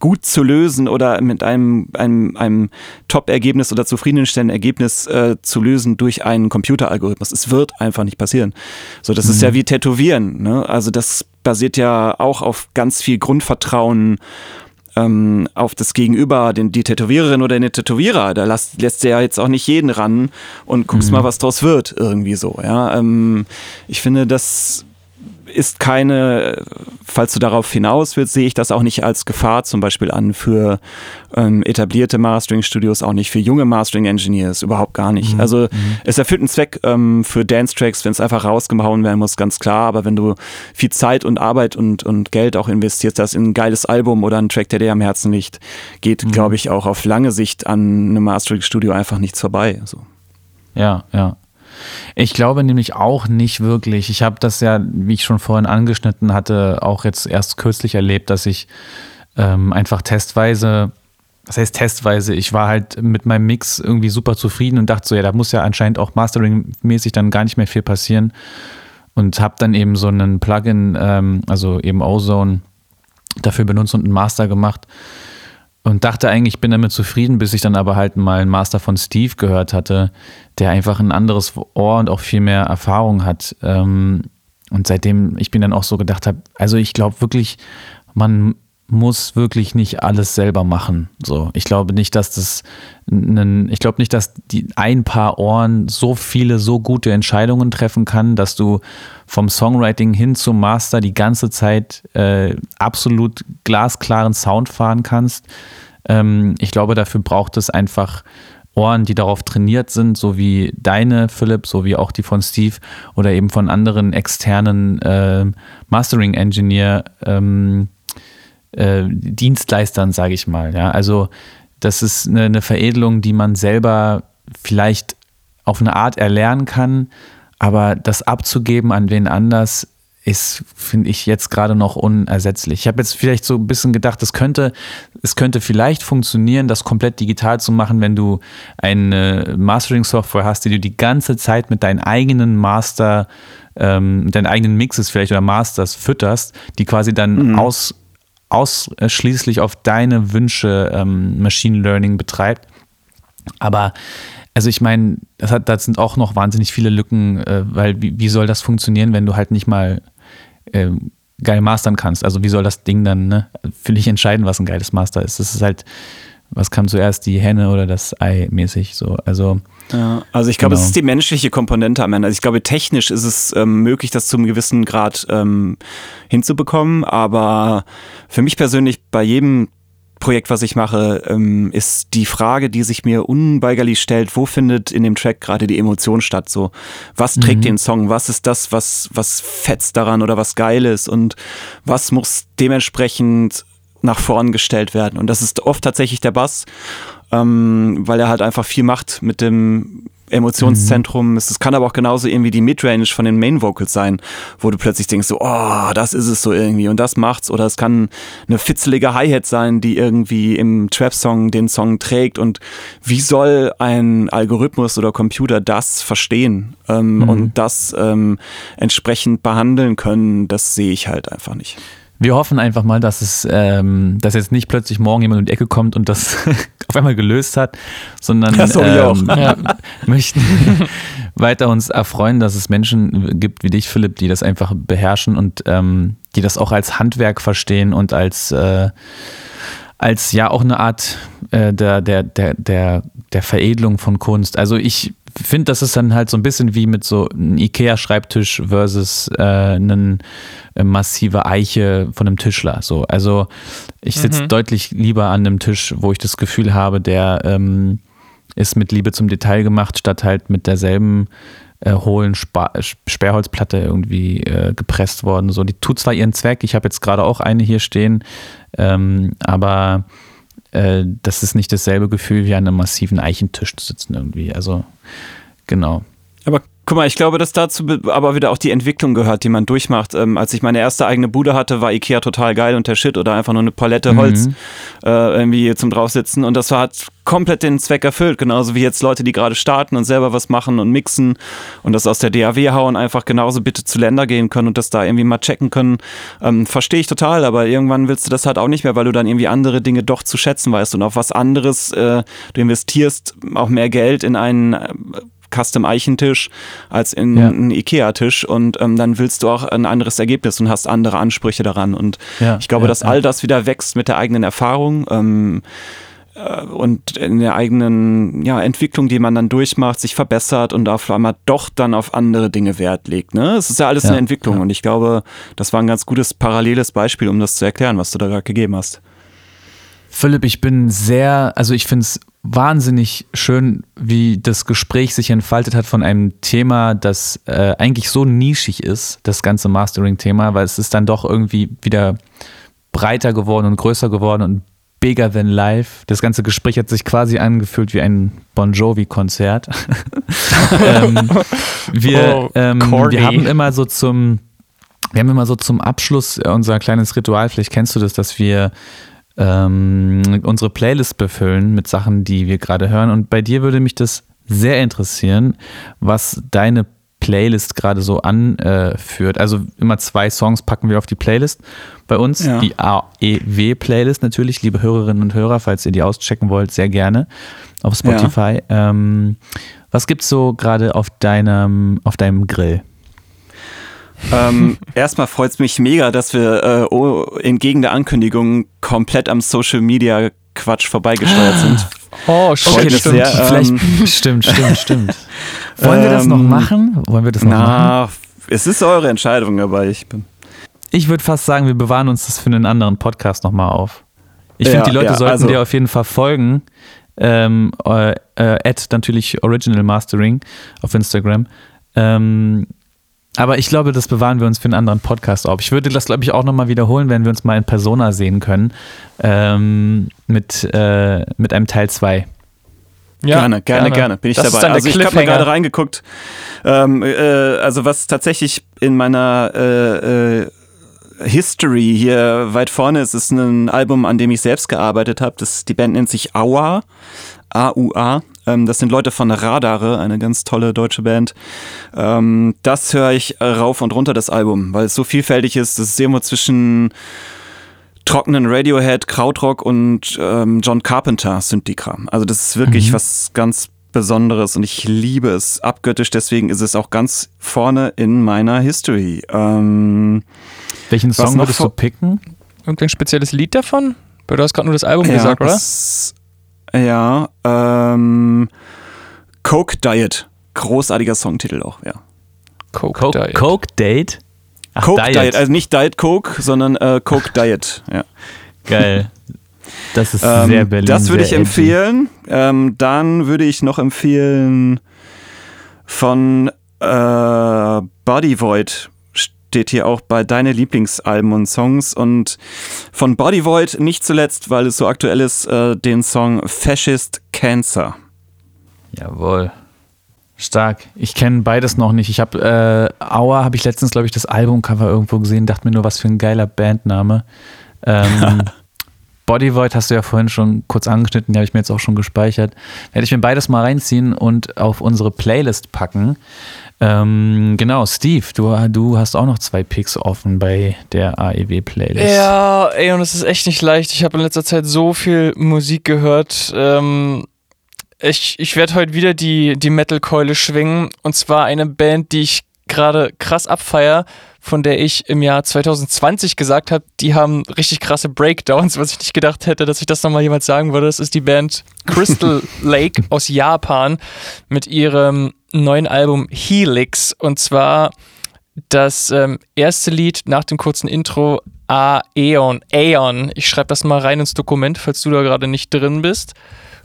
gut zu lösen oder mit einem, einem, einem Top-Ergebnis oder zufriedenstellenden Ergebnis äh, zu lösen durch einen Computeralgorithmus. Es wird einfach nicht passieren. So, das mhm. ist ja mhm. wie Tätowieren. Ne? Also das basiert ja auch auf ganz viel Grundvertrauen ähm, auf das Gegenüber, den, die Tätowiererin oder den Tätowierer. Da lässt, lässt ja jetzt auch nicht jeden ran und guckst mhm. mal, was draus wird, irgendwie so. Ja, ähm, ich finde, das ist keine, falls du darauf hinaus willst, sehe ich das auch nicht als Gefahr zum Beispiel an für ähm, etablierte Mastering-Studios, auch nicht für junge Mastering-Engineers, überhaupt gar nicht. Mhm. Also mhm. es erfüllt einen Zweck ähm, für Dance-Tracks, wenn es einfach rausgehauen werden muss, ganz klar. Aber wenn du viel Zeit und Arbeit und, und Geld auch investierst, das in ein geiles Album oder ein Track, der dir am Herzen liegt, geht, mhm. glaube ich, auch auf lange Sicht an einem Mastering-Studio einfach nichts vorbei. So. Ja, ja. Ich glaube nämlich auch nicht wirklich. Ich habe das ja, wie ich schon vorhin angeschnitten hatte, auch jetzt erst kürzlich erlebt, dass ich ähm, einfach testweise, das heißt testweise, ich war halt mit meinem Mix irgendwie super zufrieden und dachte so, ja, da muss ja anscheinend auch Mastering-mäßig dann gar nicht mehr viel passieren. Und habe dann eben so einen Plugin, ähm, also eben Ozone, dafür benutzt und einen Master gemacht und dachte eigentlich, ich bin damit zufrieden, bis ich dann aber halt mal einen Master von Steve gehört hatte, der einfach ein anderes Ohr und auch viel mehr Erfahrung hat. Ähm, und seitdem ich bin dann auch so gedacht habe, also ich glaube wirklich, man muss wirklich nicht alles selber machen. So, ich glaube nicht, dass das einen, ich glaube nicht, dass die ein paar Ohren so viele so gute Entscheidungen treffen kann, dass du vom Songwriting hin zum Master die ganze Zeit äh, absolut glasklaren Sound fahren kannst. Ähm, ich glaube, dafür braucht es einfach Ohren, die darauf trainiert sind, so wie deine, Philipp, so wie auch die von Steve oder eben von anderen externen äh, Mastering-Engineer. Ähm, äh, Dienstleistern, sage ich mal. Ja? Also das ist eine, eine Veredelung, die man selber vielleicht auf eine Art erlernen kann, aber das abzugeben an wen anders ist, finde ich, jetzt gerade noch unersetzlich. Ich habe jetzt vielleicht so ein bisschen gedacht, es könnte, es könnte vielleicht funktionieren, das komplett digital zu machen, wenn du eine Mastering-Software hast, die du die ganze Zeit mit deinen eigenen Master, ähm, deinen eigenen Mixes vielleicht oder Masters fütterst, die quasi dann mhm. aus ausschließlich auf deine Wünsche ähm, Machine Learning betreibt. Aber also ich meine, das hat, da sind auch noch wahnsinnig viele Lücken, äh, weil wie, wie, soll das funktionieren, wenn du halt nicht mal äh, geil mastern kannst? Also wie soll das Ding dann ne, für dich entscheiden, was ein geiles Master ist? Das ist halt, was kam zuerst, die Henne oder das Ei mäßig so. Also ja, also ich glaube, genau. es ist die menschliche Komponente am Ende. Also ich glaube, technisch ist es ähm, möglich, das zu einem gewissen Grad ähm, hinzubekommen. Aber für mich persönlich bei jedem Projekt, was ich mache, ähm, ist die Frage, die sich mir unweigerlich stellt, wo findet in dem Track gerade die Emotion statt? So, was trägt mhm. den Song? Was ist das, was, was fetzt daran oder was geil ist? Und was muss dementsprechend nach vorn gestellt werden? Und das ist oft tatsächlich der Bass ähm, weil er halt einfach viel macht mit dem Emotionszentrum. Mhm. Es kann aber auch genauso irgendwie die Midrange von den Main Vocals sein, wo du plötzlich denkst, so, oh, das ist es so irgendwie und das macht's. Oder es kann eine fitzelige Hi-Hat sein, die irgendwie im Trap-Song den Song trägt. Und wie soll ein Algorithmus oder Computer das verstehen ähm, mhm. und das ähm, entsprechend behandeln können? Das sehe ich halt einfach nicht. Wir hoffen einfach mal, dass es, ähm, dass jetzt nicht plötzlich morgen jemand um die Ecke kommt und das auf einmal gelöst hat, sondern ja, so ähm, ja. möchten weiter uns erfreuen, dass es Menschen gibt wie dich, Philipp, die das einfach beherrschen und ähm, die das auch als Handwerk verstehen und als äh, als ja auch eine Art äh, der, der, der, der, der Veredelung von Kunst. Also ich finde, das ist dann halt so ein bisschen wie mit so einem Ikea-Schreibtisch versus äh, eine äh, massive Eiche von einem Tischler. So. Also ich sitze mhm. deutlich lieber an einem Tisch, wo ich das Gefühl habe, der ähm, ist mit Liebe zum Detail gemacht, statt halt mit derselben äh, hohlen Spa Sperrholzplatte irgendwie äh, gepresst worden. So, die tut zwar ihren Zweck, ich habe jetzt gerade auch eine hier stehen, ähm, aber äh, das ist nicht dasselbe Gefühl wie an einem massiven Eichentisch zu sitzen irgendwie. Also genau. Aber Guck mal, ich glaube, dass dazu aber wieder auch die Entwicklung gehört, die man durchmacht. Ähm, als ich meine erste eigene Bude hatte, war Ikea total geil und der Shit oder einfach nur eine Palette Holz mhm. äh, irgendwie zum draufsitzen. Und das hat komplett den Zweck erfüllt. Genauso wie jetzt Leute, die gerade starten und selber was machen und mixen und das aus der DAW hauen, einfach genauso bitte zu Länder gehen können und das da irgendwie mal checken können. Ähm, Verstehe ich total, aber irgendwann willst du das halt auch nicht mehr, weil du dann irgendwie andere Dinge doch zu schätzen weißt und auf was anderes, äh, du investierst auch mehr Geld in einen äh, Custom-Eichentisch als in ja. einen Ikea-Tisch und ähm, dann willst du auch ein anderes Ergebnis und hast andere Ansprüche daran. Und ja, ich glaube, ja, dass all das wieder wächst mit der eigenen Erfahrung. Ähm, äh, und in der eigenen ja, Entwicklung, die man dann durchmacht, sich verbessert und auf einmal doch dann auf andere Dinge Wert legt. Ne? Es ist ja alles Ja, eine Entwicklung ja. und ich glaube, das war ein ganz gutes paralleles Beispiel, um das zu erklären, was du da gerade gegeben hast. Philipp, ich bin sehr, also ich finde es wahnsinnig schön, wie das Gespräch sich entfaltet hat von einem Thema, das äh, eigentlich so nischig ist, das ganze Mastering-Thema, weil es ist dann doch irgendwie wieder breiter geworden und größer geworden und bigger than life. Das ganze Gespräch hat sich quasi angefühlt wie ein Bon Jovi-Konzert. ähm, wir, Oh, ähm, wir haben immer so zum, wir haben immer so zum Abschluss unser kleines Ritual, vielleicht kennst du das, dass wir ähm, unsere Playlist befüllen mit Sachen, die wir gerade hören. Und bei dir würde mich das sehr interessieren, was deine Playlist gerade so anführt. Also immer zwei Songs packen wir auf die Playlist bei uns. Ja. Die AEW-Playlist natürlich, liebe Hörerinnen und Hörer, falls ihr die auschecken wollt, sehr gerne auf Spotify. Ähm, was gibt's so gerade auf deinem, auf deinem Grill? Ähm, erstmal freut es mich mega, dass wir äh, oh, entgegen der Ankündigung komplett am Social Media Quatsch vorbeigesteuert sind. Oh, shit, mich stimmt. sehr. Vielleicht, ähm, stimmt, stimmt, stimmt. Wollen wir das noch Ähm, machen? Wollen wir das noch machen? Na, es ist eure Entscheidung, aber ich bin. Ich würde fast sagen, wir bewahren uns das für einen anderen Podcast nochmal auf. Ich finde, Ja, die Leute ja, sollten also- dir auf jeden Fall folgen. Ähm, äh, äh, at natürlich Original Mastering auf Instagram. Ähm, aber ich glaube, das bewahren wir uns für einen anderen Podcast auf. Ich würde das, glaube ich, auch nochmal wiederholen, wenn wir uns mal in Persona sehen können. Ähm, mit, äh, mit einem Teil 2. Ja, gerne, gerne, gerne, bin ich Das ist dabei. Also ich habe mal gerade reingeguckt. Ähm, äh, also was tatsächlich in meiner äh, äh, History hier weit vorne ist, ist ein Album, an dem ich selbst gearbeitet habe. Das Die Band nennt sich Aua, A-U-A. Ähm, das sind Leute von Radare, eine ganz tolle deutsche Band. Ähm, das höre ich rauf und runter, das Album, weil es so vielfältig ist. Das ist irgendwo zwischen trockenen Radiohead, Krautrock und ähm, John Carpenter Synthikram. Also das ist wirklich was ganz Besonderes und ich liebe es abgöttisch, deswegen ist es auch ganz vorne in meiner History. Ähm, Welchen Song würdest du picken? Irgendein spezielles Lied davon? Weil Du hast gerade nur das Album gesagt, oder? das- Ja, ähm, Coke Diet. Großartiger Songtitel auch, ja. Coke, Coke, Diet. Coke Date? Ach, Coke Diet. also nicht Diet Coke, sondern äh, Coke Diet, ja. Geil. Das ist Ähm, sehr Berlin. das würde ich empfehlen. Ähm, dann würde ich noch empfehlen von äh, Body Void steht hier auch bei deine Lieblingsalben und Songs und von Body Void nicht zuletzt, weil es so aktuell ist, äh, den Song Fascist Cancer. Jawohl. Stark. Ich kenne beides noch nicht. Ich habe äh, Aua habe ich letztens glaube ich das Albumcover irgendwo gesehen, dachte mir nur was für ein geiler Bandname. Ähm, Body Void hast du ja vorhin schon kurz angeschnitten, die habe ich mir jetzt auch schon gespeichert. Werde ich mir beides mal reinziehen und auf unsere Playlist packen. Ähm, genau, Steve, du, du hast auch noch zwei Picks offen bei der AEW Playlist. Ja, ey, und es ist echt nicht leicht. Ich habe in letzter Zeit so viel Musik gehört. Ähm, ich ich werde heute wieder die, die Metal-Keule schwingen. Und zwar eine Band, die ich gerade krass abfeier, von der ich im Jahr 2020 gesagt habe, die haben richtig krasse Breakdowns, was ich nicht gedacht hätte, dass ich das nochmal jemand sagen würde. Das ist die Band Crystal Lake aus Japan mit ihrem neuen Album Helix. Und zwar das ähm, erste Lied nach dem kurzen Intro Aeon. Aeon. Ich schreibe das mal rein ins Dokument, falls du da gerade nicht drin bist.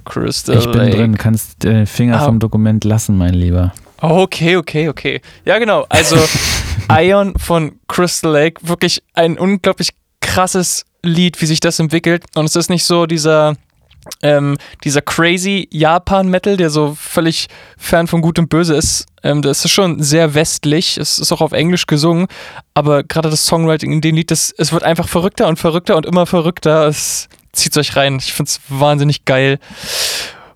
Crystal ich bin Lake. drin, kannst den Finger Ah. vom Dokument lassen, mein Lieber. Okay, okay, okay. Ja, genau. Also Ion von Crystal Lake, wirklich ein unglaublich krasses Lied, wie sich das entwickelt. Und es ist nicht so dieser, ähm, dieser crazy Japan-Metal, der so völlig fern von Gut und Böse ist. Ähm, das ist schon sehr westlich. Es ist auch auf Englisch gesungen. Aber gerade das Songwriting in dem Lied, das, es wird einfach verrückter und verrückter und immer verrückter. Es zieht euch rein. Ich finde es wahnsinnig geil.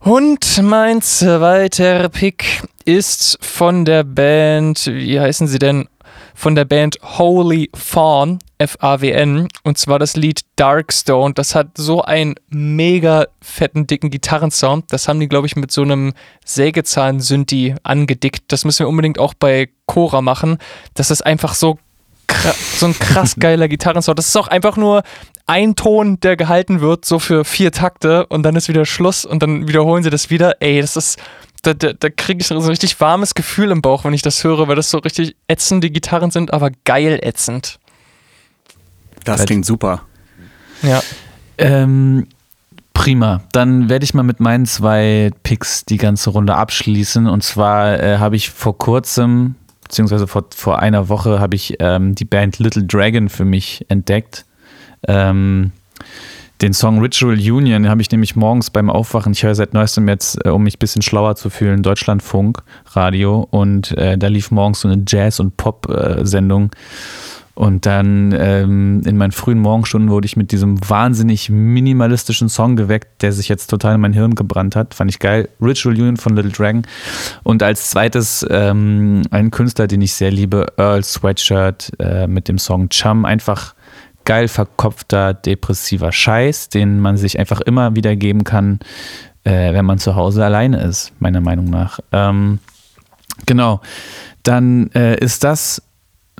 Und mein zweiter Pick ist von der Band, wie heißen sie denn? Von der Band Holy Fawn, F-A-W-N, und zwar das Lied Darkstone. Das hat so einen mega fetten, dicken Gitarrensound. Das haben die, glaube ich, mit so einem Sägezahn-Synthi angedickt. Das müssen wir unbedingt auch bei Cora machen. Das ist einfach so so ein krass geiler Gitarrensound. Das ist auch einfach nur ein Ton, der gehalten wird, so für vier Takte und dann ist wieder Schluss und dann wiederholen sie das wieder. Ey, das ist, da, da, da kriege ich so ein richtig warmes Gefühl im Bauch, wenn ich das höre, weil das so richtig ätzende Gitarren sind, aber geil ätzend. Das klingt super. Ja. Ähm, prima. Dann werde ich mal mit meinen zwei Picks die ganze Runde abschließen. Und zwar äh, habe ich vor kurzem, beziehungsweise vor, vor einer Woche, habe ich ähm, die Band Little Dragon für mich entdeckt. Ähm, den Song Ritual Union habe ich nämlich morgens beim Aufwachen, ich höre seit neuestem jetzt, äh, um mich ein bisschen schlauer zu fühlen, Deutschlandfunk Radio und äh, da lief morgens so eine Jazz- und Pop-Sendung. Und dann ähm, in meinen frühen Morgenstunden wurde ich mit diesem wahnsinnig minimalistischen Song geweckt, der sich jetzt total in mein Hirn gebrannt hat. Fand ich geil. Ritual Union von Little Dragon. Und als zweites ähm, ein Künstler, den ich sehr liebe, Earl Sweatshirt äh, mit dem Song Chum. Einfach geil verkopfter, depressiver Scheiß, den man sich einfach immer wieder geben kann, äh, wenn man zu Hause alleine ist, meiner Meinung nach. Ähm, genau. Dann äh, ist das,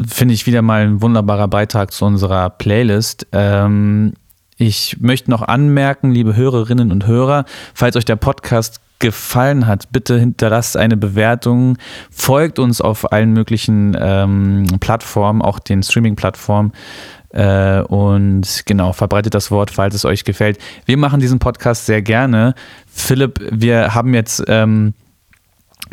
finde ich, wieder mal ein wunderbarer Beitrag zu unserer Playlist. Ähm, ich möchte noch anmerken, liebe Hörerinnen und Hörer, falls euch der Podcast gefallen hat, bitte hinterlasst eine Bewertung, folgt uns auf allen möglichen ähm, Plattformen, auch den Streaming-Plattformen. Äh, und genau, verbreitet das Wort, falls es euch gefällt. Wir machen diesen Podcast sehr gerne. Philipp, wir haben jetzt ähm,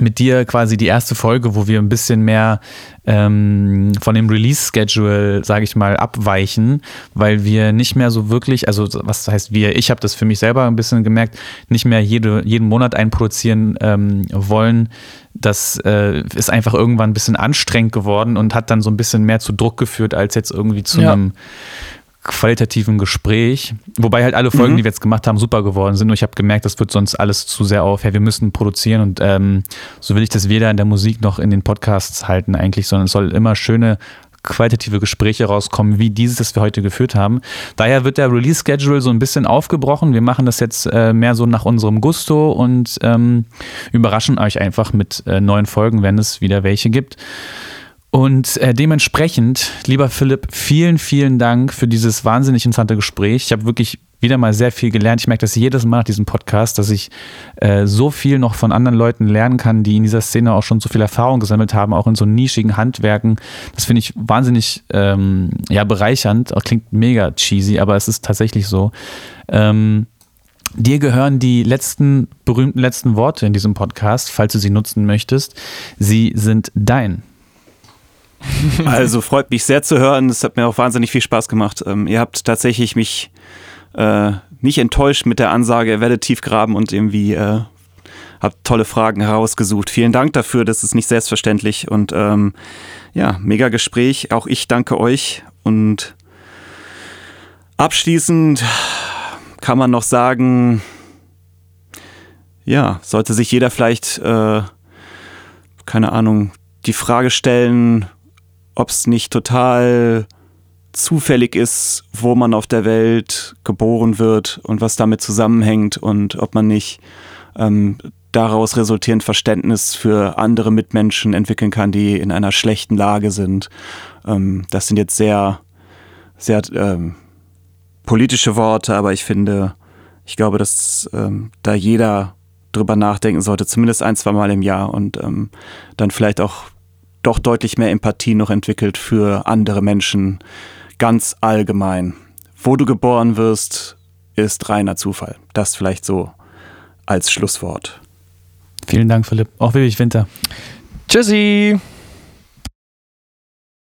mit dir quasi die erste Folge, wo wir ein bisschen mehr ähm, von dem Release-Schedule, sage ich mal, abweichen, weil wir nicht mehr so wirklich, also was heißt wir, ich habe das für mich selber ein bisschen gemerkt, nicht mehr jede, jeden Monat einproduzieren ähm, wollen. Das äh, ist einfach irgendwann ein bisschen anstrengend geworden und hat dann so ein bisschen mehr zu Druck geführt, als jetzt irgendwie zu ja. einem qualitativen Gespräch. Wobei halt alle Folgen, mhm. die wir jetzt gemacht haben, super geworden sind. Nur ich habe gemerkt, das wird sonst alles zu sehr auf. Ja, wir müssen produzieren und ähm, so will ich das weder in der Musik noch in den Podcasts halten eigentlich, sondern es soll immer schöne qualitative Gespräche rauskommen, wie dieses, das wir heute geführt haben. Daher wird der Release-Schedule so ein bisschen aufgebrochen. Wir machen das jetzt äh, mehr so nach unserem Gusto und ähm, überraschen euch einfach mit äh, neuen Folgen, wenn es wieder welche gibt. Und äh, dementsprechend, lieber Philipp, vielen, vielen Dank für dieses wahnsinnig interessante Gespräch. Ich habe wirklich wieder mal sehr viel gelernt. Ich merke das jedes Mal nach diesem Podcast, dass ich äh, so viel noch von anderen Leuten lernen kann, die in dieser Szene auch schon so viel Erfahrung gesammelt haben, auch in so nischigen Handwerken. Das finde ich wahnsinnig ähm, ja, bereichernd. Auch klingt mega cheesy, aber es ist tatsächlich so. Ähm, Dir gehören die letzten berühmten letzten Worte in diesem Podcast, falls du sie nutzen möchtest. Sie sind dein. Also freut mich sehr zu hören. Es hat mir auch wahnsinnig viel Spaß gemacht. Ähm, ihr habt tatsächlich mich äh, nicht enttäuscht mit der Ansage, ihr werdet tief graben und irgendwie äh, habt tolle Fragen herausgesucht. Vielen Dank dafür, das ist nicht selbstverständlich. Und ähm, ja, mega Gespräch. Auch ich danke euch. Und abschließend kann man noch sagen, ja, sollte sich jeder vielleicht, äh, keine Ahnung, die Frage stellen, ob es nicht total zufällig ist, wo man auf der Welt geboren wird und was damit zusammenhängt und ob man nicht ähm, daraus resultierend Verständnis für andere Mitmenschen entwickeln kann, die in einer schlechten Lage sind. Ähm, das sind jetzt sehr, sehr ähm, politische Worte, aber ich finde, ich glaube, dass ähm, da jeder drüber nachdenken sollte, zumindest ein, zwei Mal im Jahr und ähm, dann vielleicht auch doch deutlich mehr Empathie noch entwickelt für andere Menschen ganz allgemein. Wo du geboren wirst, ist reiner Zufall. Das vielleicht so als Schlusswort. Vielen Dank, Philipp. Auch Willig Winter. Tschüssi.